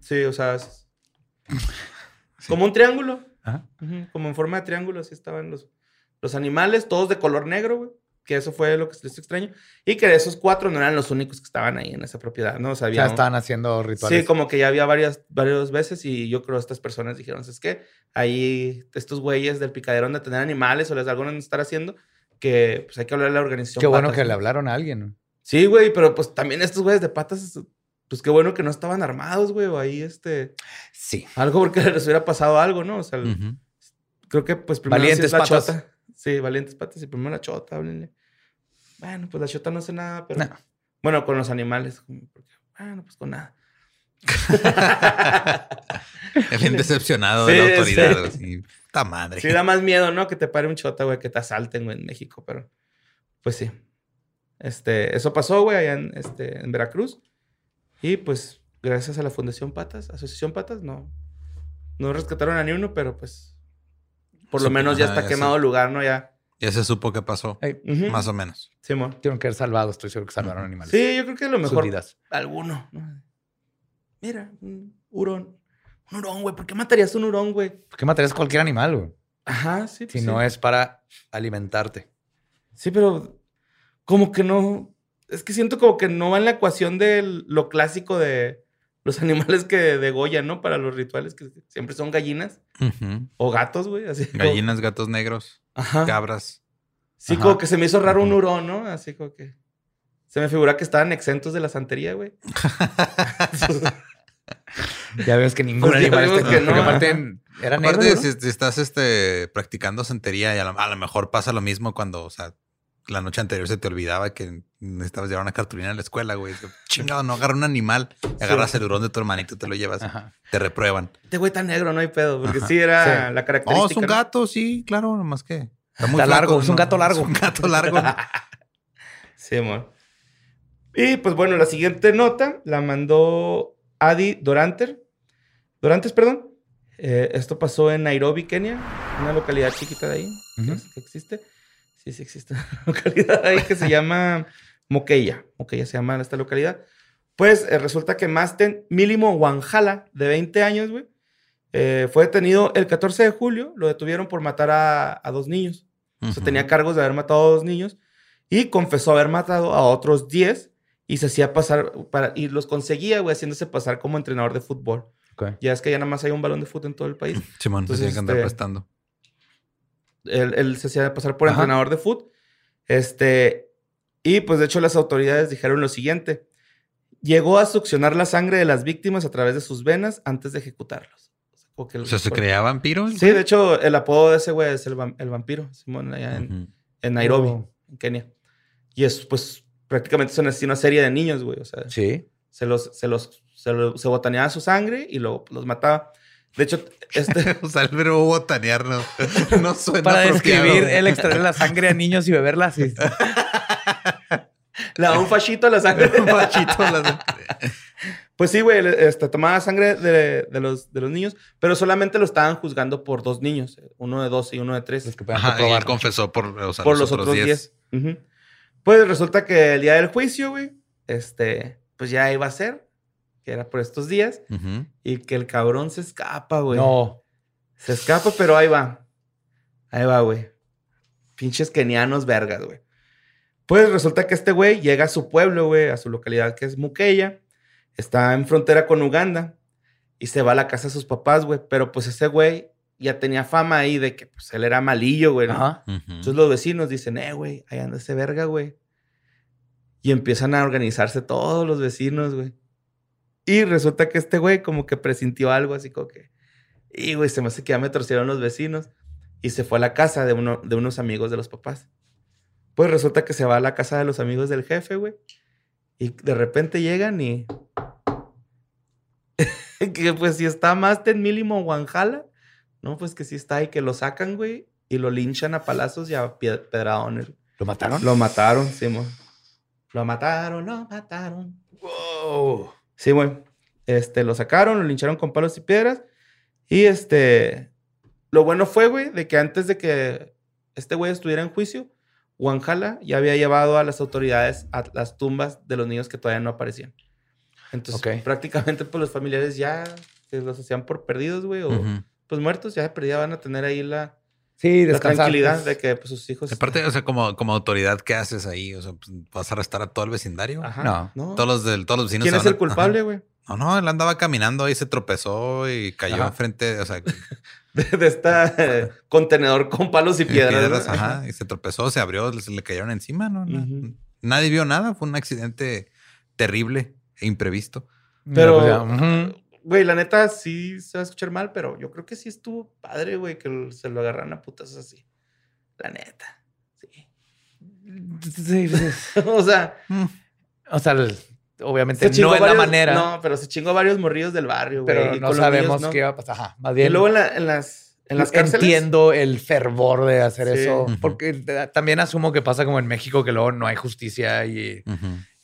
sí, o sea, es- (laughs) como un triángulo. Ajá. Como en forma de triángulo, así estaban los, los animales, todos de color negro, güey. Que eso fue lo que les extraño. Y que esos cuatro no eran los únicos que estaban ahí en esa propiedad, ¿no? O sea, había. sea, estaban haciendo rituales. Sí, como que ya había varias, varias veces y yo creo que estas personas dijeron, es que ahí estos güeyes del picadero de tener animales o les algo de estar haciendo que pues hay que hablar a la organización. Qué bueno Patas, que ¿no? le hablaron a alguien. Sí, güey, pero pues también estos güeyes de patas, pues qué bueno que no estaban armados, güey, o ahí este, Sí. algo porque (laughs) les hubiera pasado algo, ¿no? O sea, creo que pues primero sí Valientes es la patas. chota. Sí, valientes patas y primero la chota, háblenle. Bueno, pues la chota no hace nada, pero No. bueno, con los animales, bueno, pues con nada. (laughs) Bien decepcionado Sí, de la autoridad. sí. Puta madre. Sí, da más miedo, ¿no? Que te pare un chota, güey, que te asalten, güey, en México, pero pues sí. Este, eso pasó, güey, allá en, este, en Veracruz. Y pues, gracias a la Fundación Patas, Asociación Patas, no, No rescataron a ni uno, pero pues. Por lo menos ya está ya quemado el lugar, ¿no? Ya. Ya se supo qué pasó. Más o menos. Simón. Tuvieron que haber salvado, estoy seguro que salvaron animales. Sí, yo creo que a lo Sus mejor vidas. alguno. ¿no? Mira, un hurón. Un hurón, güey. ¿Por qué matarías un hurón, güey? ¿Por qué matarías cualquier animal, güey? Ajá, sí. Si pues, no sí. es para alimentarte. Sí, pero como que no. Es que siento como que no va en la ecuación de lo clásico de los (laughs) animales que degollan, ¿no? Para los rituales, que siempre son gallinas o gatos, güey. Así como- Gallinas, gatos negros, Ajá. cabras. Sí, Ajá. como que se me hizo raro un hurón, ¿no? Así como que. Se me figura que estaban exentos de la santería, güey. (laughs) Ya ves que ningún Pues animal está que no, Porque aparte era negro, Aparte, ¿no? si, si estás este, practicando santería y a lo, a lo mejor pasa lo mismo cuando, o sea, la noche anterior se te olvidaba que necesitabas llevar una cartulina a la escuela, güey. Chingado, no agarra un animal, agarras el hurón de tu hermanito, te lo llevas, Ajá. te reprueban. Este güey tan negro, no hay pedo. Porque Ajá. sí era Sí. la característica. Oh, es un ¿no? gato, sí, claro, nomás que. Está, Está largo, es un gato largo. Es un gato largo. (laughs) Sí, amor. Y pues bueno, la siguiente nota la mandó Adi Doranter. Dorantes, perdón. Eh, esto pasó en Nairobi, Kenia, una localidad chiquita de ahí que existe. Sí, sí existe una (laughs) localidad ahí que se llama Moqueya. Moqueya se llama esta localidad. Pues eh, resulta que Masten Milimo Wanjala, de 20 años, güey, eh, fue detenido el 14 de julio. Lo detuvieron por matar a, a dos niños. O sea, tenía cargos de haber matado a dos niños y confesó haber matado a otros 10 y se hacía pasar para y los conseguía, güey, haciéndose pasar como entrenador de fútbol. Ok. Ya es que ya nada más hay un balón de fútbol en todo el país. Simón, se Entonces, tiene que andar este, prestando. Él, él se hacía pasar por Ajá. entrenador de fútbol. Este, y pues de hecho las autoridades dijeron lo siguiente. Llegó a succionar la sangre de las víctimas a través de sus venas antes de ejecutarlos. O sea, O se por- creía vampiro. Sí, de hecho, el apodo de ese güey es el, vam- el vampiro, Simón, allá en, en Nairobi, Oh. en Kenia. Y es, pues, prácticamente es una, una serie de niños, güey. O sea, Sí. se los, se los, se, lo- se botaneaba su sangre y luego los mataba. De hecho, este, (laughs) O sea, el verbo botanear no, no suena Para describir el extraer la sangre a niños y beberla. Sí. le daba un fachito a la sangre. (laughs) Un machito. la- Pues sí, güey, este, tomaba sangre de, de los, de los niños, pero solamente lo estaban juzgando por dos niños, uno de 12 y uno de 13. Los que puedan Ajá, y él confesó por, o sea, por los otros 10. Ujú. Pues resulta que el día del juicio, güey, este, pues ya iba a ser, que era por estos días, y que el cabrón se escapa, güey. No. Se escapa, pero ahí va. Ahí va, güey. Pinches kenianos vergas, güey. Pues resulta que este güey llega a su pueblo, güey, a su localidad que es Mukeya. Está en frontera con Uganda. Y se va a la casa de sus papás, güey. Pero pues ese güey ya tenía fama ahí de que pues él era malillo, güey. ¿no? Ajá. Ujú. Entonces los vecinos dicen, eh, güey, ahí anda ese verga, güey. Y empiezan a organizarse todos los vecinos, güey. Y resulta que este güey como que presintió algo así como que... Y, güey, se me hace que ya me torcieron los vecinos. Y se fue a la casa de, uno, de unos amigos de los papás. Pues resulta que se va a la casa de los amigos del jefe, güey. Y de repente llegan y... (laughs) que pues si está más ten mínimo Wanjala, no, pues que sí está y que lo sacan, güey. Y lo linchan a palazos y a pedradones. ¿Lo mataron? Lo mataron, sí, mo. Lo mataron, lo mataron. Wow. Sí, güey. Este, lo sacaron, lo lincharon con palos y piedras. Y este, lo bueno fue, güey, de que antes de que este güey estuviera en juicio, Wanjala ya había llevado a las autoridades a las tumbas de los niños que todavía no aparecían. Entonces, prácticamente, pues los familiares ya que los hacían por perdidos, güey, o pues muertos, ya de perdida van a tener ahí la, Sí, la tranquilidad pues. de que pues, sus hijos. Aparte, o sea, como, como autoridad, ¿qué haces ahí? O sea, pues, ¿vas a arrestar a todo el vecindario? Ajá. No. No. Todos los, del, todos los vecinos. ¿Quién es el a- culpable, güey? No, no, él andaba caminando y se tropezó y cayó Ajá. enfrente, o sea, (laughs) De, de esta eh, (laughs) contenedor con palos y piedras. piedras, ¿no? ajá, y se tropezó, se abrió, se le cayeron encima, ¿no? Ujú. Nadie vio nada, fue un accidente terrible e imprevisto. Pero, pues ya. Güey, la neta sí se va a escuchar mal, pero yo creo que sí estuvo padre, güey, que se lo agarran a putas así. La neta. Sí. Sí, sí. (laughs) o sea, Mm. O sea, el- obviamente se no es la manera. No, pero se chingó varios morrillos del barrio, güey. pero y no sabemos niños, ¿no? qué va a pasar. Ajá, más Y bien. luego en, la- en las, en las cárceles. Entiendo el fervor de hacer Sí. eso. Porque eh, también asumo que pasa como en México, que luego no hay justicia y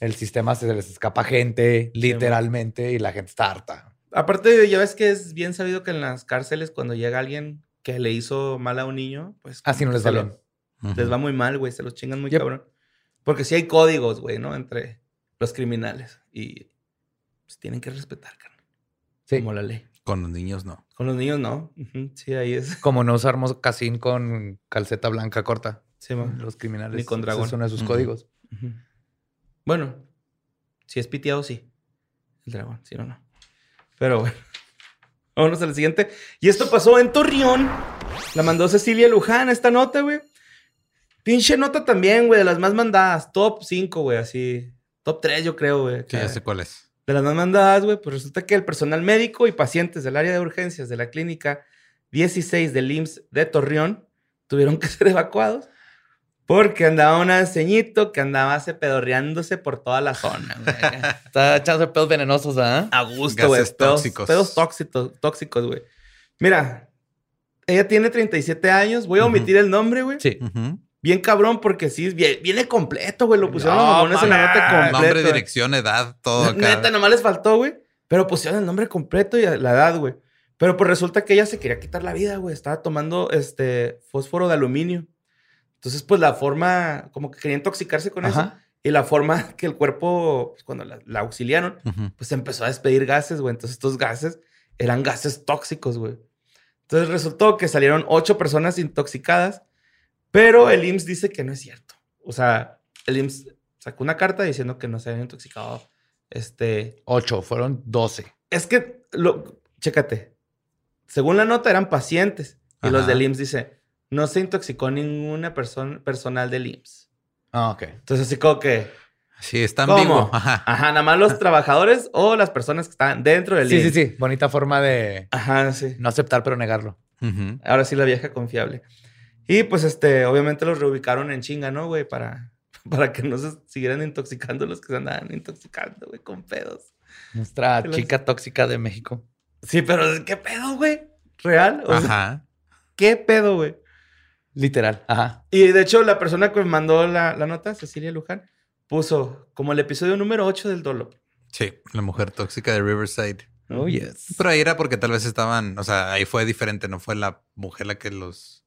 el sistema se les escapa gente, literalmente, y la gente está harta. Aparte, ya ves que es bien sabido que en las cárceles, cuando llega alguien que le hizo mal a un niño, pues. Así no les va bien. Les va muy mal, güey. Se los chingan muy Yep. cabrón. Porque sí hay códigos, güey, ¿no? Entre los criminales. Y pues tienen que respetar, carnal. Sí. Como la ley. Con los niños no. Con los niños, no. Sí, ahí es. (laughs) Como no usar mocasín con calceta blanca corta. Sí, man. Los criminales. Ni con dragón. Es uno de sus códigos. Bueno, si es piteado, sí. El dragón, si no, no. Pero bueno. (laughs) Vámonos al siguiente. Y esto pasó en Torreón. La mandó Cecilia Luján esta nota, güey. Pinche nota también, güey, de las más mandadas. Top 5, güey, así. Top 3, yo creo, güey. Sí, ya sé cuál es. De las más mandadas, güey, pues resulta que el personal médico y pacientes del área de urgencias de la clínica 16 del IMSS de Torreón tuvieron (laughs) que ser evacuados porque andaba un ceñito que andaba se pedorreándose por toda la zona, güey. (laughs) Está echándose pedos venenosos, ¿ah? A gusto, güey. Pedos, tóxicos. pedos tóxicos, tóxicos, güey. Mira, ella tiene 37 años. Voy a omitir el nombre, güey. Sí. Bien cabrón, porque sí, vie- viene completo, güey. Lo pusieron los No, mamones en la nota completa. Nombre, güey. dirección, edad, todo acá. Neta, nomás les faltó, güey. Pero pusieron el nombre completo y la edad, güey. Pero pues resulta que ella se quería quitar la vida, güey. Estaba tomando este fósforo de aluminio. Entonces, pues la forma, como que quería intoxicarse con eso. Y la forma (laughs) que el cuerpo, pues, cuando la, la auxiliaron, pues empezó a despedir gases, güey. Entonces, estos gases eran gases tóxicos, güey. Entonces resultó que salieron ocho personas intoxicadas, pero el IMSS dice que no es cierto. O sea, el IMSS sacó una carta diciendo que no se habían intoxicado. Este, Ocho, fueron doce. es que, lo, chécate, según la nota eran pacientes y los del IMSS dice, no se intoxicó ninguna persona personal del IMSS. Ah, ok. Entonces así como que, Sí, está ¿Cómo? ambiguo. Ajá. ajá, nada más los trabajadores o las personas que están dentro del Sí, sí, IMSS. sí. Bonita forma de Ajá, sí. no aceptar, pero negarlo. Ujú. Ahora sí la vieja confiable. Y pues este, obviamente los reubicaron en chinga, ¿no, güey? Para, (laughs) para que no se siguieran intoxicando los que se andaban intoxicando, güey, con pedos. Nuestra chica tóxica de México. Sí, pero ¿qué pedo, güey? ¿Real? O sea, Ajá. ¿qué pedo, güey? Literal. Ajá. Y de hecho, la persona que me mandó la, la nota, Cecilia Luján, puso como el episodio número 8 del Dolo. Sí, la mujer tóxica de Riverside. Oh, yes. Pero ahí era porque tal vez estaban, o sea, ahí fue diferente, no fue la mujer la que los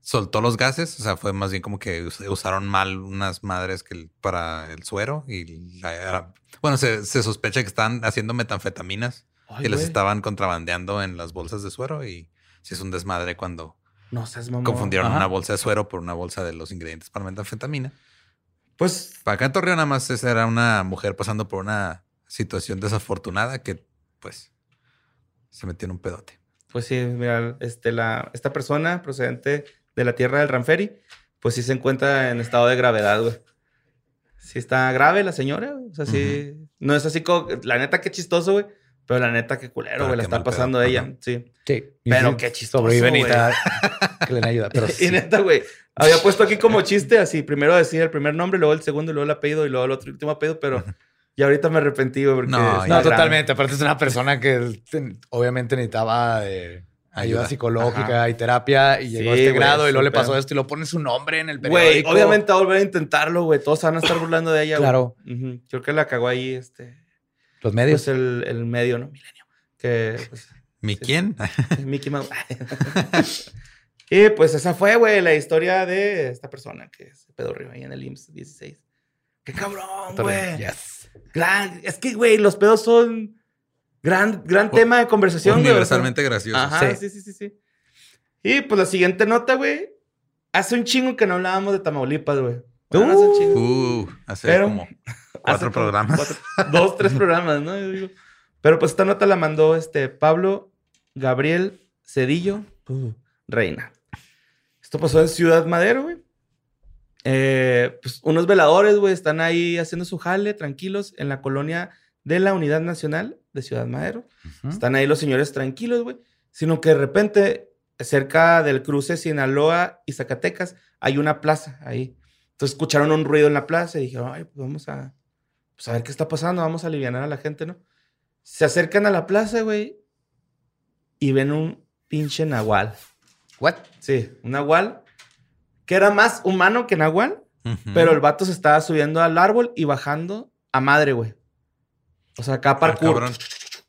soltó los gases, o sea, fue más bien como que us- usaron mal unas madres que el- para el suero y la- era- bueno, se, se sospecha que están haciendo metanfetaminas Ay, y les estaban contrabandeando en las bolsas de suero y si es un desmadre cuando No seas mamón. confundieron Ajá. una bolsa de suero por una bolsa de los ingredientes para metanfetamina. Pues, Para acá en Torreón nada más esa era una mujer pasando por una situación desafortunada que pues se metió en un pedote. pues sí, mira, este, la, esta persona procedente de la tierra del Ranferi, pues sí se encuentra en estado de gravedad, güey. Sí está grave la señora, güey. O sea, sí. No es así como, la neta, qué chistoso, güey. Pero la neta, qué culero, güey. La está pedo. pasando ella. Ajá. Sí. Sí. Pero sí, qué chistoso, Sobreviven y güey. tal. Que le ayuda. Pero (laughs) Y neta, güey. Había puesto aquí como chiste, así, primero decir el primer nombre, luego el segundo, y luego el apellido, y luego el otro último apellido, pero ya ahorita me arrepentí, güey, porque... No, No, totalmente. Aparte es una persona que obviamente necesitaba de ayuda psicológica y terapia y llegó a este güey, grado y luego le pasó esto y lo pone su nombre en el Güey, periódico. obviamente va a volver a intentarlo, güey. Todos van a estar burlando de ella, güey. Claro. Ujú. Creo que la cagó ahí, este... Los medios. Pues el, el medio, ¿no? Milenio. Que, pues, (laughs) ¿Mi Sí. quién? (laughs) Mickey Mouse. (laughs) y pues esa fue, güey, la historia de esta persona que se pedorrió ahí en el IMSS 16. ¡Qué cabrón, güey! Yes. Es que, güey, los pedos son gran, gran tema de conversación. Universalmente gracioso. Ajá, Sí. sí, sí, sí, sí. Y pues la siguiente nota, güey. Hace un chingo que no hablábamos de Tamaulipas, güey. Bueno, hace un chingo. Uh, hace Pero- como cuatro programas. cuatro- dos, tres programas, ¿no? Yo digo. Pero pues esta nota la mandó este Pablo Gabriel Cedillo Reina. Esto pasó en Ciudad Madero, güey. Eh, pues unos veladores, güey, están ahí haciendo su jale, tranquilos, en la colonia de la Unidad Nacional de Ciudad Madero. Están ahí los señores tranquilos, güey. Sino que de repente, cerca del cruce Sinaloa y Zacatecas, hay una plaza ahí. Entonces escucharon un ruido en la plaza y dijeron, ay, pues vamos a, pues a ver qué está pasando, vamos a aliviar a la gente, ¿no? Se acercan a la plaza, güey, y ven un pinche nahual. What? Sí, un nahual que era más humano que nahual, pero el vato se estaba subiendo al árbol y bajando a madre, güey. O sea, acá Ah, parkour.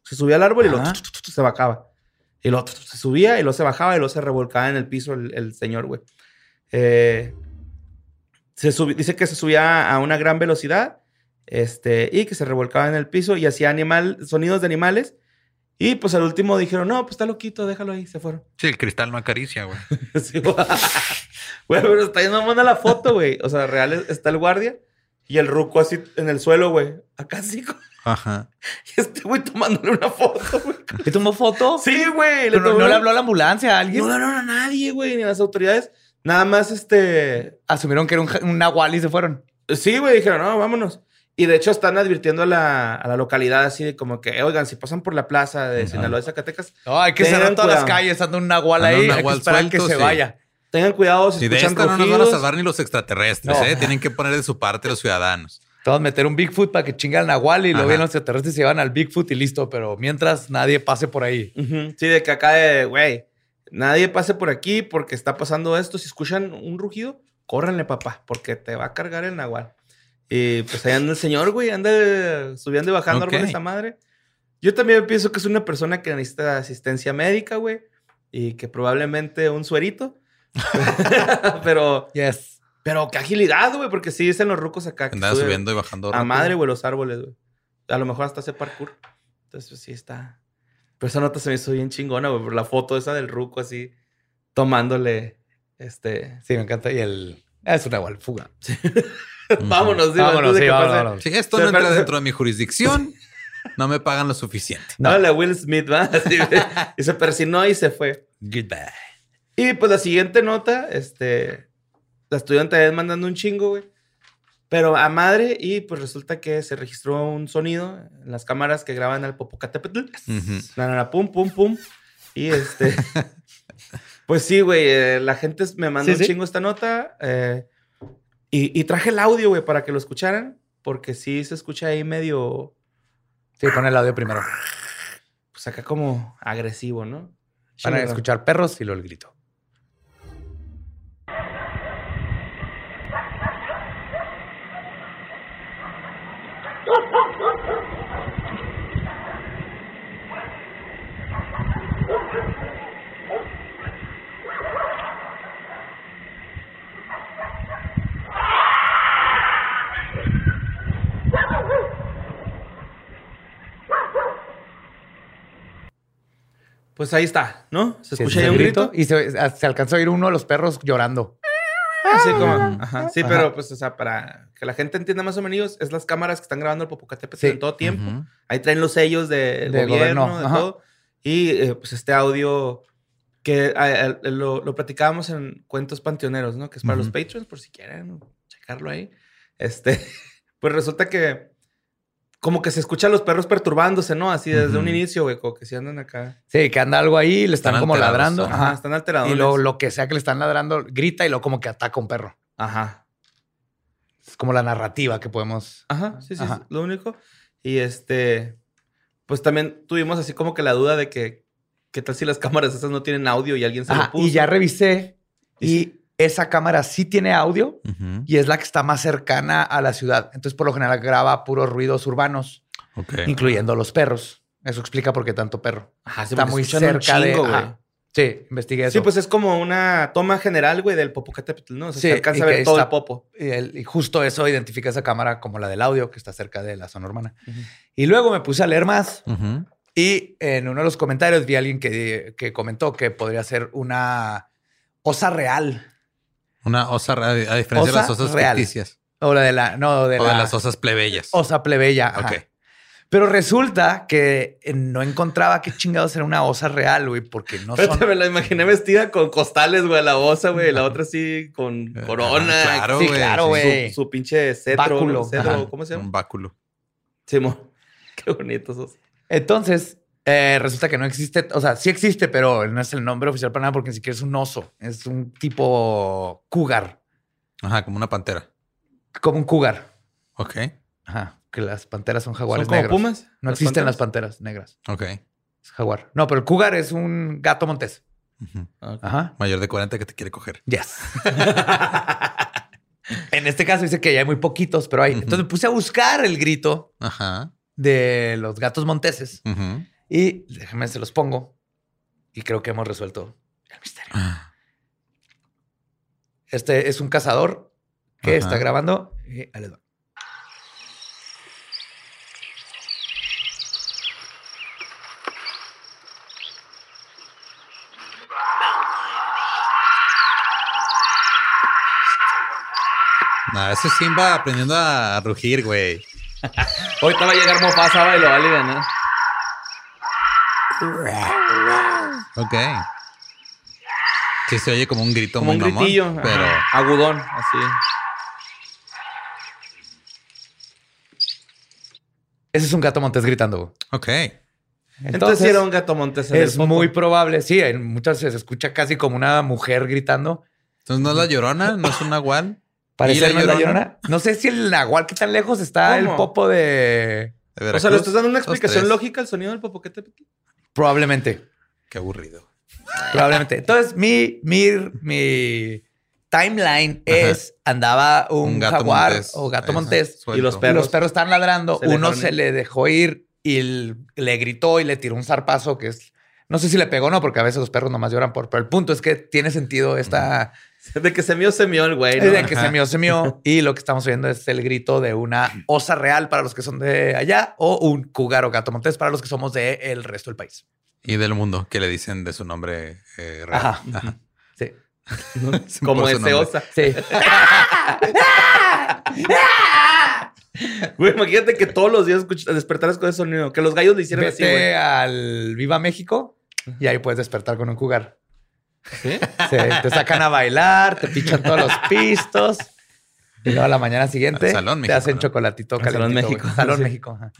Se subía al árbol y Ajá. tu, se bajaba. Y tu, se subía y luego se bajaba y luego se revolcaba en el piso el, el señor, güey. Eh, se dice que se subía a una gran velocidad este, y que se revolcaba en el piso y hacía animal, sonidos de animales. Y pues al último dijeron, no, pues está loquito, déjalo ahí, se fueron. Sí, el cristal no acaricia, güey. (laughs) Sí, güey. Güey, pero está yendo buena la foto, güey. O sea, real es- está el guardia y el ruco así en el suelo, güey. Acá así. co- Ajá. Y este güey tomándole una foto, güey. ¿Le tomó foto? Sí, güey. Pero no, tomó no le habló a la ambulancia a alguien. No, no, no, a nadie, güey, ni a las autoridades. Nada más, este... Asumieron que era un, un nahual y se fueron. Sí, güey, dijeron, no, vámonos. Y de hecho están advirtiendo a la, a la localidad así de como que, oigan, si pasan por la plaza de Sinaloa de Zacatecas, No, hay que cerrar todas las cuidado. calles, anda un nahual ahí. un hay que nahual esperar que suelto, se sí. vaya. tengan cuidado si Y de escuchan esta no nos van a rugidos. salvar ni los extraterrestres, No. ¿eh? Tienen que poner de su parte los ciudadanos. Todos meter un Bigfoot para que chingue al nahual y luego Ajá. vienen los extraterrestres y se llevan al Bigfoot y listo. Pero mientras nadie pase por ahí. Ujú, Sí, de que acá de, güey, nadie pase por aquí porque está pasando esto. Si escuchan un rugido, córrenle, papá, porque te va a cargar el nahual. Y pues ahí anda el señor, güey, anda subiendo y bajando Ok. árboles esa madre. Yo también pienso que es una persona que necesita asistencia médica, güey, y que probablemente un suerito. (laughs) pero, Yes. pero qué agilidad, güey, porque sí dicen los rucos acá. que Andaba sube subiendo y bajando. A rápido. madre, güey, los árboles, güey. A lo mejor hasta hace parkour. Entonces, pues, sí está. Pero esa nota se me hizo bien chingona, güey, por la foto esa del ruco así, tomándole, este... Sí, me encanta. Y el. Es un nahual, fuga. Ujú. (laughs) (laughs) Vámonos, digo, Vámonos, sí, que vámonos, pase- vámonos. Sí, esto no entra dentro de mi jurisdicción. No me pagan lo suficiente. No. Háblale a Will Smith, ¿va? (laughs) Así, y se persinó y se fue. Goodbye. Y pues la siguiente nota, este, la estudiante mandando un chingo, güey. Pero a madre, y pues resulta que se registró un sonido en las cámaras que graban al Popocatépetl. Ujú. Na, na, na, pum, pum, pum. Y este. (laughs) pues sí, güey. eh, la gente me mandó Sí, un sí. chingo esta nota. eh, y, y traje el audio, güey, para que lo escucharan. Porque sí se escucha ahí medio. Sí, pon el audio primero. Pues acá como agresivo, ¿no? Van a Chido. escuchar perros y luego el grito. Pues ahí está, ¿no? Se escucha ahí un grito. Y se, se alcanzó a oír uno de los perros llorando. Así como. Ajá. Sí, Ajá. pero pues, o sea, para que la gente entienda más o menos, es las cámaras que están grabando el Popocatépetl Sí. en todo tiempo. Ahí traen los sellos del De gobierno, gobierno, de ajá. todo. Y eh, pues este audio que ah, eh, lo, lo platicábamos en Cuentos Panteoneros, ¿no? Que es para los Ujú. patrons, por si quieren checarlo ahí. Este, (laughs) pues resulta que como que se escuchan los perros perturbándose, ¿no? Así desde un inicio, güey, como que si andan acá. Sí, que anda algo ahí, le están, Están como ladrando. ajá. Están alterados. Y lo, lo que sea que le están ladrando, grita y luego como que ataca a un perro. Ajá. Es como la narrativa que podemos. Ajá, sí, sí, Ajá. sí, lo único. Y este, pues también tuvimos así como que la duda de que, ¿qué tal si las cámaras esas no tienen audio y alguien se Ajá, lo puso? y ya revisé Y y esa cámara sí tiene audio y es la que está más cercana a la ciudad. Entonces, por lo general, graba puros ruidos urbanos, incluyendo los perros. Eso explica por qué tanto perro. Ajá, sí, está muy cerca de. chingo, güey. ajá. Sí, investigué eso. Sí, pues es como una toma general, güey, del Popocatépetl, ¿no? O sea, Sí, se alcanza a ver que todo está- el popo. Y, el- y justo eso identifica esa cámara como la del audio que está cerca de la zona urbana. Y luego me puse a leer más Ujú. y en uno de los comentarios vi a alguien que, que comentó que podría ser una osa real. Una osa, a diferencia de las Osa osas real. ficticias. O la de la, no, de o la de las osas plebeyas. osa plebeya. ajá. Ok. Pero resulta que eh, no encontraba qué chingados era una osa real, güey, porque no son. me la imaginé vestida con costales, güey, la osa, güey, la otra así con Eh, corona. ajá, claro, Sí, güey. claro, sí, güey. Su, su pinche cetro. Báculo. Cetro. ¿Cómo se llama? Un báculo. Simón. (laughs) Qué bonitos esos. Entonces, eh, resulta que no existe, o sea, sí existe, pero no es el nombre oficial para nada porque ni siquiera es un oso. Es un tipo cougar, Ajá, como una pantera. como un cougar. Ok. Ajá, que las panteras son ¿Son jaguares como negros. pumas? No existen las panteras negras. Ok. Es jaguar. No, pero el cougar es un gato montés. Ah, Ajá. Mayor de 40 que te quiere coger. Yes. (laughs) (laughs) en este caso dice que ya hay muy poquitos, pero hay. Entonces me puse a buscar el grito Ajá. de los gatos monteses Ujú. Y déjenme, se los pongo. Y creo que hemos resuelto el misterio. Ah, Este es un cazador que Ajá. está grabando. y ahí les va. Nah, ese Simba aprendiendo a rugir, güey. Ahorita va a llegar Mofasa y lo va a liberar. Ok. Sí, se oye como un grito Como un muy mamón, gritillo. ajá, pero Agudón, así. Ese es un gato montés gritando. ok. Entonces, sí era un gato montés en es muy probable. Sí, en muchas veces se escucha casi como una mujer gritando. Entonces no es la llorona, no es un nahual. (laughs) Parece ¿Y la no es la Llorona? No sé si el nahual que tan lejos está el popo de. De O sea, ¿le estás dando una explicación lógica al sonido del Popocatépetl? Probablemente. Qué aburrido. Probablemente. Entonces, mi, mi, mi timeline es andaba un, Un gato jaguar montés. o gato montés. suelto. Y los perros. los perros están ladrando. Se Uno se ir. le dejó ir y le gritó y le tiró un zarpazo que es. No sé si le pegó o no, porque a veces los perros nomás lloran por. Pero el punto es que tiene sentido esta. (laughs) De que se mió, se mió el güey. ¿no? de que Ajá. se mió, se mió. (laughs) Y lo que estamos viendo es el grito de una osa real para los que son de allá o un cougar o gato montés para los que somos de el resto del país. Y del mundo, que le dicen de su nombre eh, real. Ajá. Ajá. Sí. (laughs) Como ese nombre. osa. Sí. Güey, imagínate que todos los días escuch- despertaras con ese sonido. Que los gallos le hicieran así, güey. al Viva México y ahí puedes despertar con un cougar. ¿Sí? Sí, te sacan a bailar, te pichan todos los pistos. Y luego a la mañana siguiente Al Salón te hacen ¿no? chocolatito Al Salón México, güey. Salón sí. México. ajá.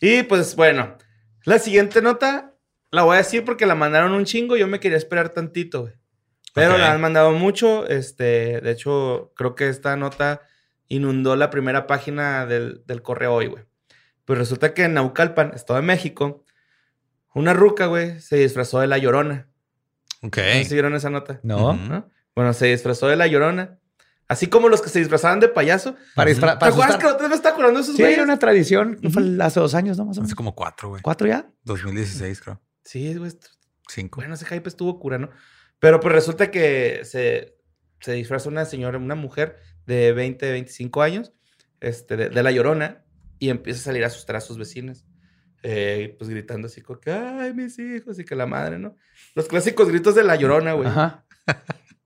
Y pues bueno, la siguiente nota la voy a decir porque la mandaron un chingo. Yo me quería esperar tantito, güey. Pero la han mandado mucho. Este, de hecho, creo que esta nota inundó la primera página del, del correo hoy, güey. Pues resulta que en Naucalpan, Estado de México, una ruca, güey, se disfrazó de la llorona. Ok. ¿No si vieron esa nota? No. ¿No? Bueno, se disfrazó de la llorona. Así como los que se disfrazaban de payaso. Para, dispara- ¿Te para acuerdas que la otra vez me estaba acordando de esos Sí, güeyes? hay una tradición. que fue hace dos años, ¿no? Más o Hace menos. como cuatro, güey. ¿Cuatro ya? 2016, creo. Sí, güey. Cinco. Bueno, ese hype estuvo cura, ¿no? Pero pues resulta que se, se disfraza una señora, una mujer de 20, 25 años, este, de, de la llorona, y empieza a salir a asustar a sus vecinos. Eh, pues gritando así como que, ay, mis hijos, y que la madre, ¿no? Los clásicos gritos de la llorona, güey. Ajá.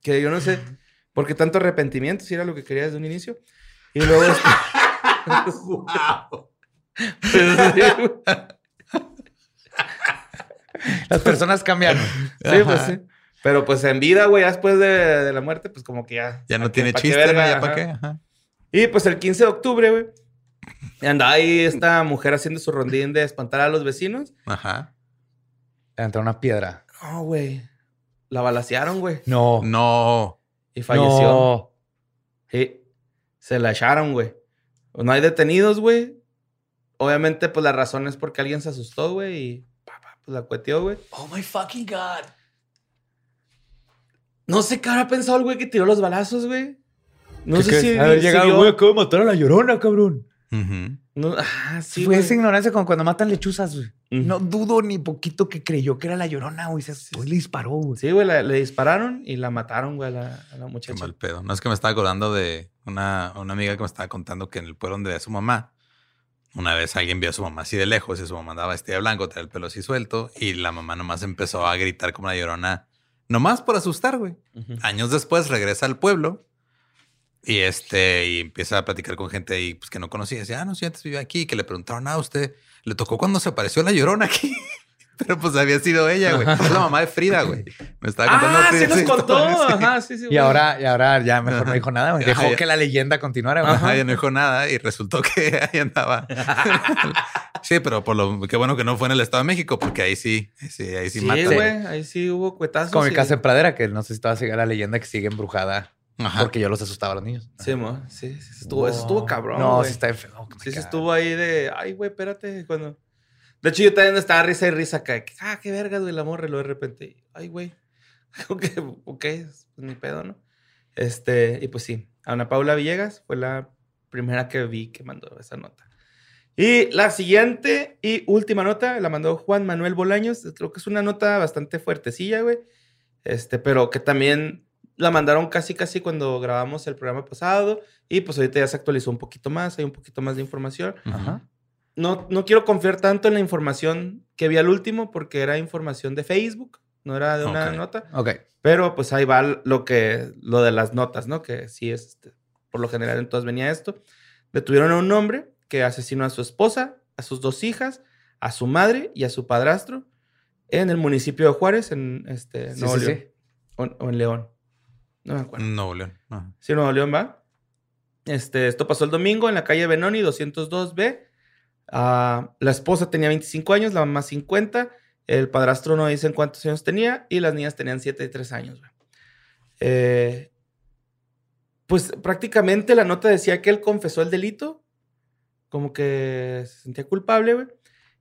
Que yo no sé por qué tanto arrepentimiento, si era lo que quería desde un inicio. Y luego... este- (laughs) Las personas cambian. Sí, pues sí. Pero pues en vida, güey, después de, de la muerte, pues como que ya. Ya no ¿pa' qué- tiene qué chiste, para Ajá. qué? Ajá. Y pues el 15 de octubre, güey, andaba ahí esta mujer haciendo su rondín de espantar a los vecinos. Ajá. Entra una piedra. No, güey. La balacearon, güey. No. No. Y falleció. No. Sí. Se la echaron, güey. No hay detenidos, güey. Obviamente, pues la razón es porque alguien se asustó, güey, y pa, pa, pues la cueteó, güey. Oh my fucking God. No sé qué habrá pensado el güey que tiró los balazos, güey. No ¿Qué sé crees? si. Haber llegado, güey, acabo de matar a la llorona, cabrón. No, ah, sí, Fue güey. esa ignorancia como cuando matan lechuzas, güey. No dudo ni poquito que creyó que era la llorona, güey. Se y le disparó, güey. Sí, güey, la- le dispararon y la mataron, güey, a la, a la Qué muchacha. mal pedo. No es que me estaba acordando de una, una amiga que me estaba contando que en el pueblo donde ve a su mamá, una vez alguien vio a su mamá así de lejos y su mamá andaba vestida de blanco, tenía el pelo así suelto y la mamá nomás empezó a gritar como una llorona, nomás por asustar, güey. Años después regresa al pueblo y este y empieza a platicar con gente ahí pues, que no conocía. Decía, ah, no, si antes vivía aquí, que le preguntaron, ah, usted le tocó cuando se apareció la llorona aquí. (laughs) Pero pues había sido ella, güey. Es la mamá de Frida, güey. Me estaba contando. Ah, esa sí nos contó. (laughs) sí. Ajá, sí, sí. Y güey. ahora, y ahora ya mejor no dijo nada, güey. Dejó Ajá, que la leyenda continuara, güey. Ajá, ya no dijo nada y resultó que (laughs) ahí andaba. sí, pero por lo qué bueno que no fue en el Estado de México, porque ahí sí, sí ahí sí, Sí, mata. güey, ahí sí hubo cuetazos. Como mi y- casa en Pradera, que no sé si todavía sigue la leyenda que sigue embrujada Ajá. porque yo los asustaba a los niños. Sí, mo, sí, sí, estuvo, eso estuvo cabrón. No, güey. sí está feo. oh Sí, sí estuvo ahí de, ay, güey, espérate. Cuando... De hecho, yo también estaba risa y risa acá. Ah, qué verga, güey, la morra. Y luego de repente, ay, güey. (laughs) ok, ok, pues ni pedo, ¿no? Este, y pues sí, Ana Paula Villegas fue la primera que vi que mandó esa nota. Y la siguiente y última nota la mandó Juan Manuel Bolaños. Creo que es una nota bastante fuertecilla, güey. Este, pero que también la mandaron casi, casi cuando grabamos el programa pasado. Y pues ahorita ya se actualizó un poquito más, hay un poquito más de información. Ajá. No, no quiero confiar tanto en la información que vi al último porque era información de Facebook, no era de una Ok. nota. Ok. Pero pues ahí va lo que, lo de las notas, ¿no? Que sí es, este, por lo general en todas venía esto. Detuvieron a un hombre que asesinó a su esposa, a sus dos hijas, a su madre y a su padrastro en el municipio de Juárez, en este, Sí, Nuevo sí, León. sí. O, o en León. No me acuerdo. No, León. Ajá. Sí, Nuevo León va. Este, esto pasó el domingo en la calle Benoni 202B. Ah, la esposa tenía 25 años, la mamá 50. El padrastro no dicen cuántos años tenía y las niñas tenían 7 y 3 años. Eh, pues prácticamente la nota decía que él confesó el delito, como que se sentía culpable, güey,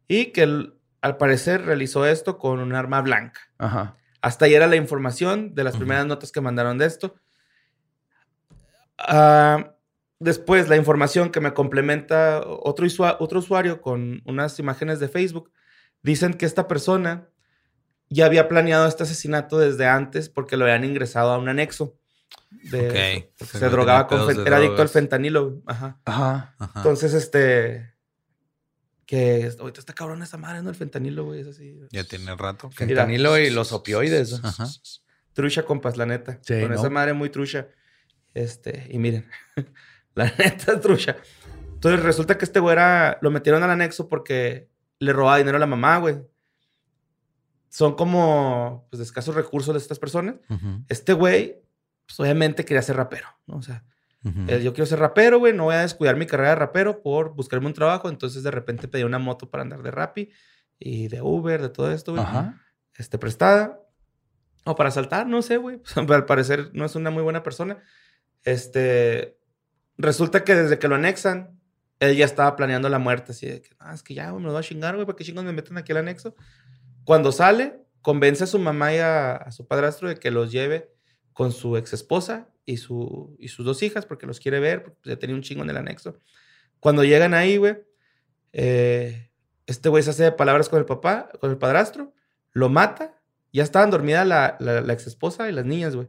y que él, al parecer realizó esto con un arma blanca. Ajá. Hasta ahí era la información de las primeras notas que mandaron de esto. Ah, después, la información que me complementa otro, usua- otro usuario con unas imágenes de Facebook. Dicen que esta persona ya había planeado este asesinato desde antes porque lo habían ingresado a un anexo. De, Ok. porque Se drogaba con... Era adicto al fentanilo. Ajá. Ajá. Entonces, este... Que ahorita está cabrón esa madre, ¿no? El fentanilo, güey. Es así. ya tiene rato. Mira. Fentanilo y los opioides. Ajá. Trucha, compas, la neta. Sí, Con ¿no? esa madre muy trucha. Este, y miren, (laughs) la neta es trucha. Entonces resulta que este güey era, lo metieron al anexo porque le robaba dinero a la mamá, güey. Son como, pues, de escasos recursos de estas personas. Este güey, pues, obviamente quería ser rapero, ¿no? O sea, eh, yo quiero ser rapero, güey, no voy a descuidar mi carrera de rapero por buscarme un trabajo. Entonces, de repente pedí una moto para andar de Rappi y de Uber, de todo esto, güey este, prestada. O para saltar, no sé, güey. (laughs) Pues, al parecer no es una muy buena persona. Este, resulta que desde que lo anexan, él ya estaba planeando la muerte. Así de que, ah, es que ya, güey, me lo voy a chingar, güey, ¿para qué chingos me meten aquí al anexo? Cuando sale, convence a su mamá y a, a su padrastro de que los lleve con su ex esposa y, su, y sus dos hijas, porque los quiere ver, porque ya tenía un chingo en el anexo. Cuando llegan ahí, güey, eh, este güey se hace de palabras con el papá, con el padrastro, lo mata. Ya estaban dormidas la, la, la ex esposa y las niñas, güey.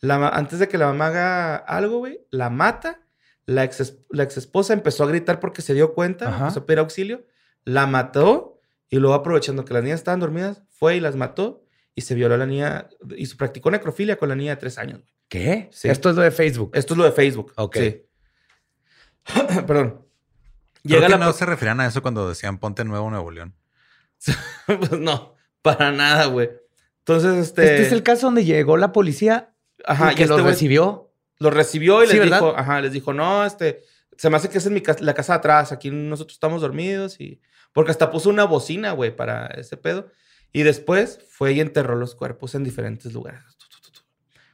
La antes de que la mamá haga algo, güey, la mata. La ex, la ex esposa empezó a gritar porque se dio cuenta, Ajá. empezó a pedir auxilio. La mató y luego aprovechando que las niñas estaban dormidas, fue y las mató y se violó a la niña y se practicó necrofilia con la niña de tres años. güey. ¿Qué? Sí. Esto es lo de Facebook. Esto es lo de Facebook. Ok. Sí. (coughs) Perdón. Creo Llega que la no se referían a eso cuando decían ponte nuevo Nuevo León. (laughs) pues no, para nada, güey. Entonces, este. Este es el caso donde llegó la policía Ajá, y que este los recibió. Lo recibió y Sí, les ¿verdad? dijo, ajá, les dijo, no, este, se me hace que es mi casa, la casa de atrás, aquí nosotros estamos dormidos y... Porque hasta puso una bocina, güey, para ese pedo. Y después fue y enterró los cuerpos en diferentes lugares.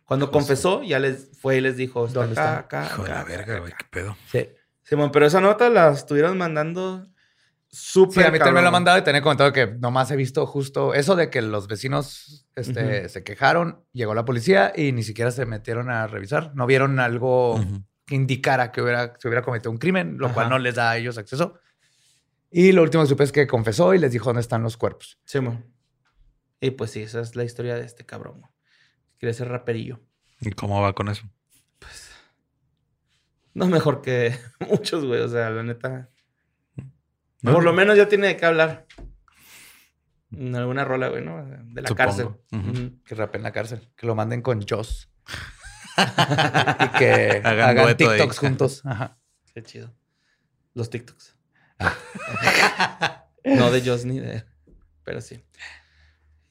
Cuando confesó, ya les fue y les dijo, está ¿Dónde acá, están? acá, Hijo de la verga, güey. Qué pedo. Sí. Simón, pero esa nota la estuvieron mandando súper Sí, a mí también me lo cabrón. han mandado y tenía comentado que nomás he visto justo eso de que los vecinos este, se quejaron, llegó la policía y ni siquiera se metieron a revisar. No vieron algo que indicara que hubiera, se hubiera cometido un crimen, lo cual no les da a ellos acceso. Y lo último que supe es que confesó y les dijo dónde están los cuerpos. Simón. Y pues sí, esa es la historia de este cabrón. Quiere ser raperillo. ¿Y cómo va con eso? No mejor que (laughs) muchos, güey. O sea, la neta. ¿No? Por lo menos ya tiene de qué hablar. En alguna rola, güey, ¿no? De la Supongo. cárcel. Ujú. Ujú. Que rapen en la cárcel, que lo manden con Joss. (laughs) y que Hagan hagan, dueto ahí. TikToks juntos. Ajá. Qué chido. Los TikToks. Ah. (laughs) no de Joss ni de. Pero sí.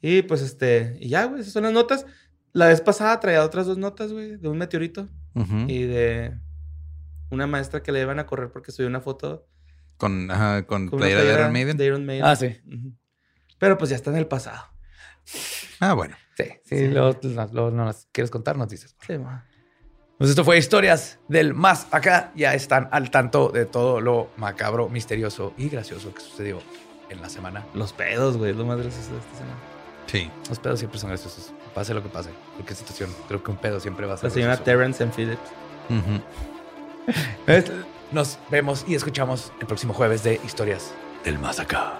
Y pues este. Y ya, güey, esas son las notas. La vez pasada traía otras dos notas, güey, de un meteorito y de una maestra que le iban a correr porque subió una foto Con, ajá, con playera de Iron Maiden. de Iron Maiden. Ah, sí. Pero pues ya está en el pasado. Ah, bueno. Sí, sí, Luego, luego no las quieres contar, nos dices. Sí, ma. Pues esto fue Historias del Más Acá. Ya están al tanto de todo lo macabro, misterioso y gracioso que sucedió en la semana. Los pedos, güey, es lo más gracioso de esta semana. Sí. Los pedos siempre son graciosos. Pase lo que pase. Cualquier situación. Creo que un pedo siempre va a ser La señora gracioso. Terrence and Phillips. (laughs) Nos vemos y escuchamos el próximo jueves de Historias del Más Acá.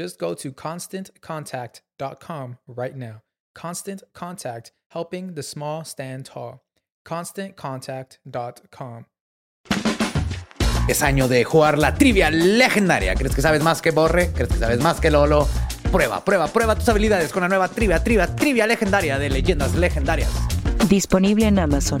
Just go to constantcontact.com right now. Constant Contact, helping the small stand tall. ConstantContact.com. Es año de jugar la trivia legendaria. ¿Crees que sabes más que Borre? ¿Crees que sabes más que Lolo? Prueba, prueba, prueba tus habilidades con la nueva trivia, trivia, trivia legendaria de leyendas legendarias. Disponible en Amazon.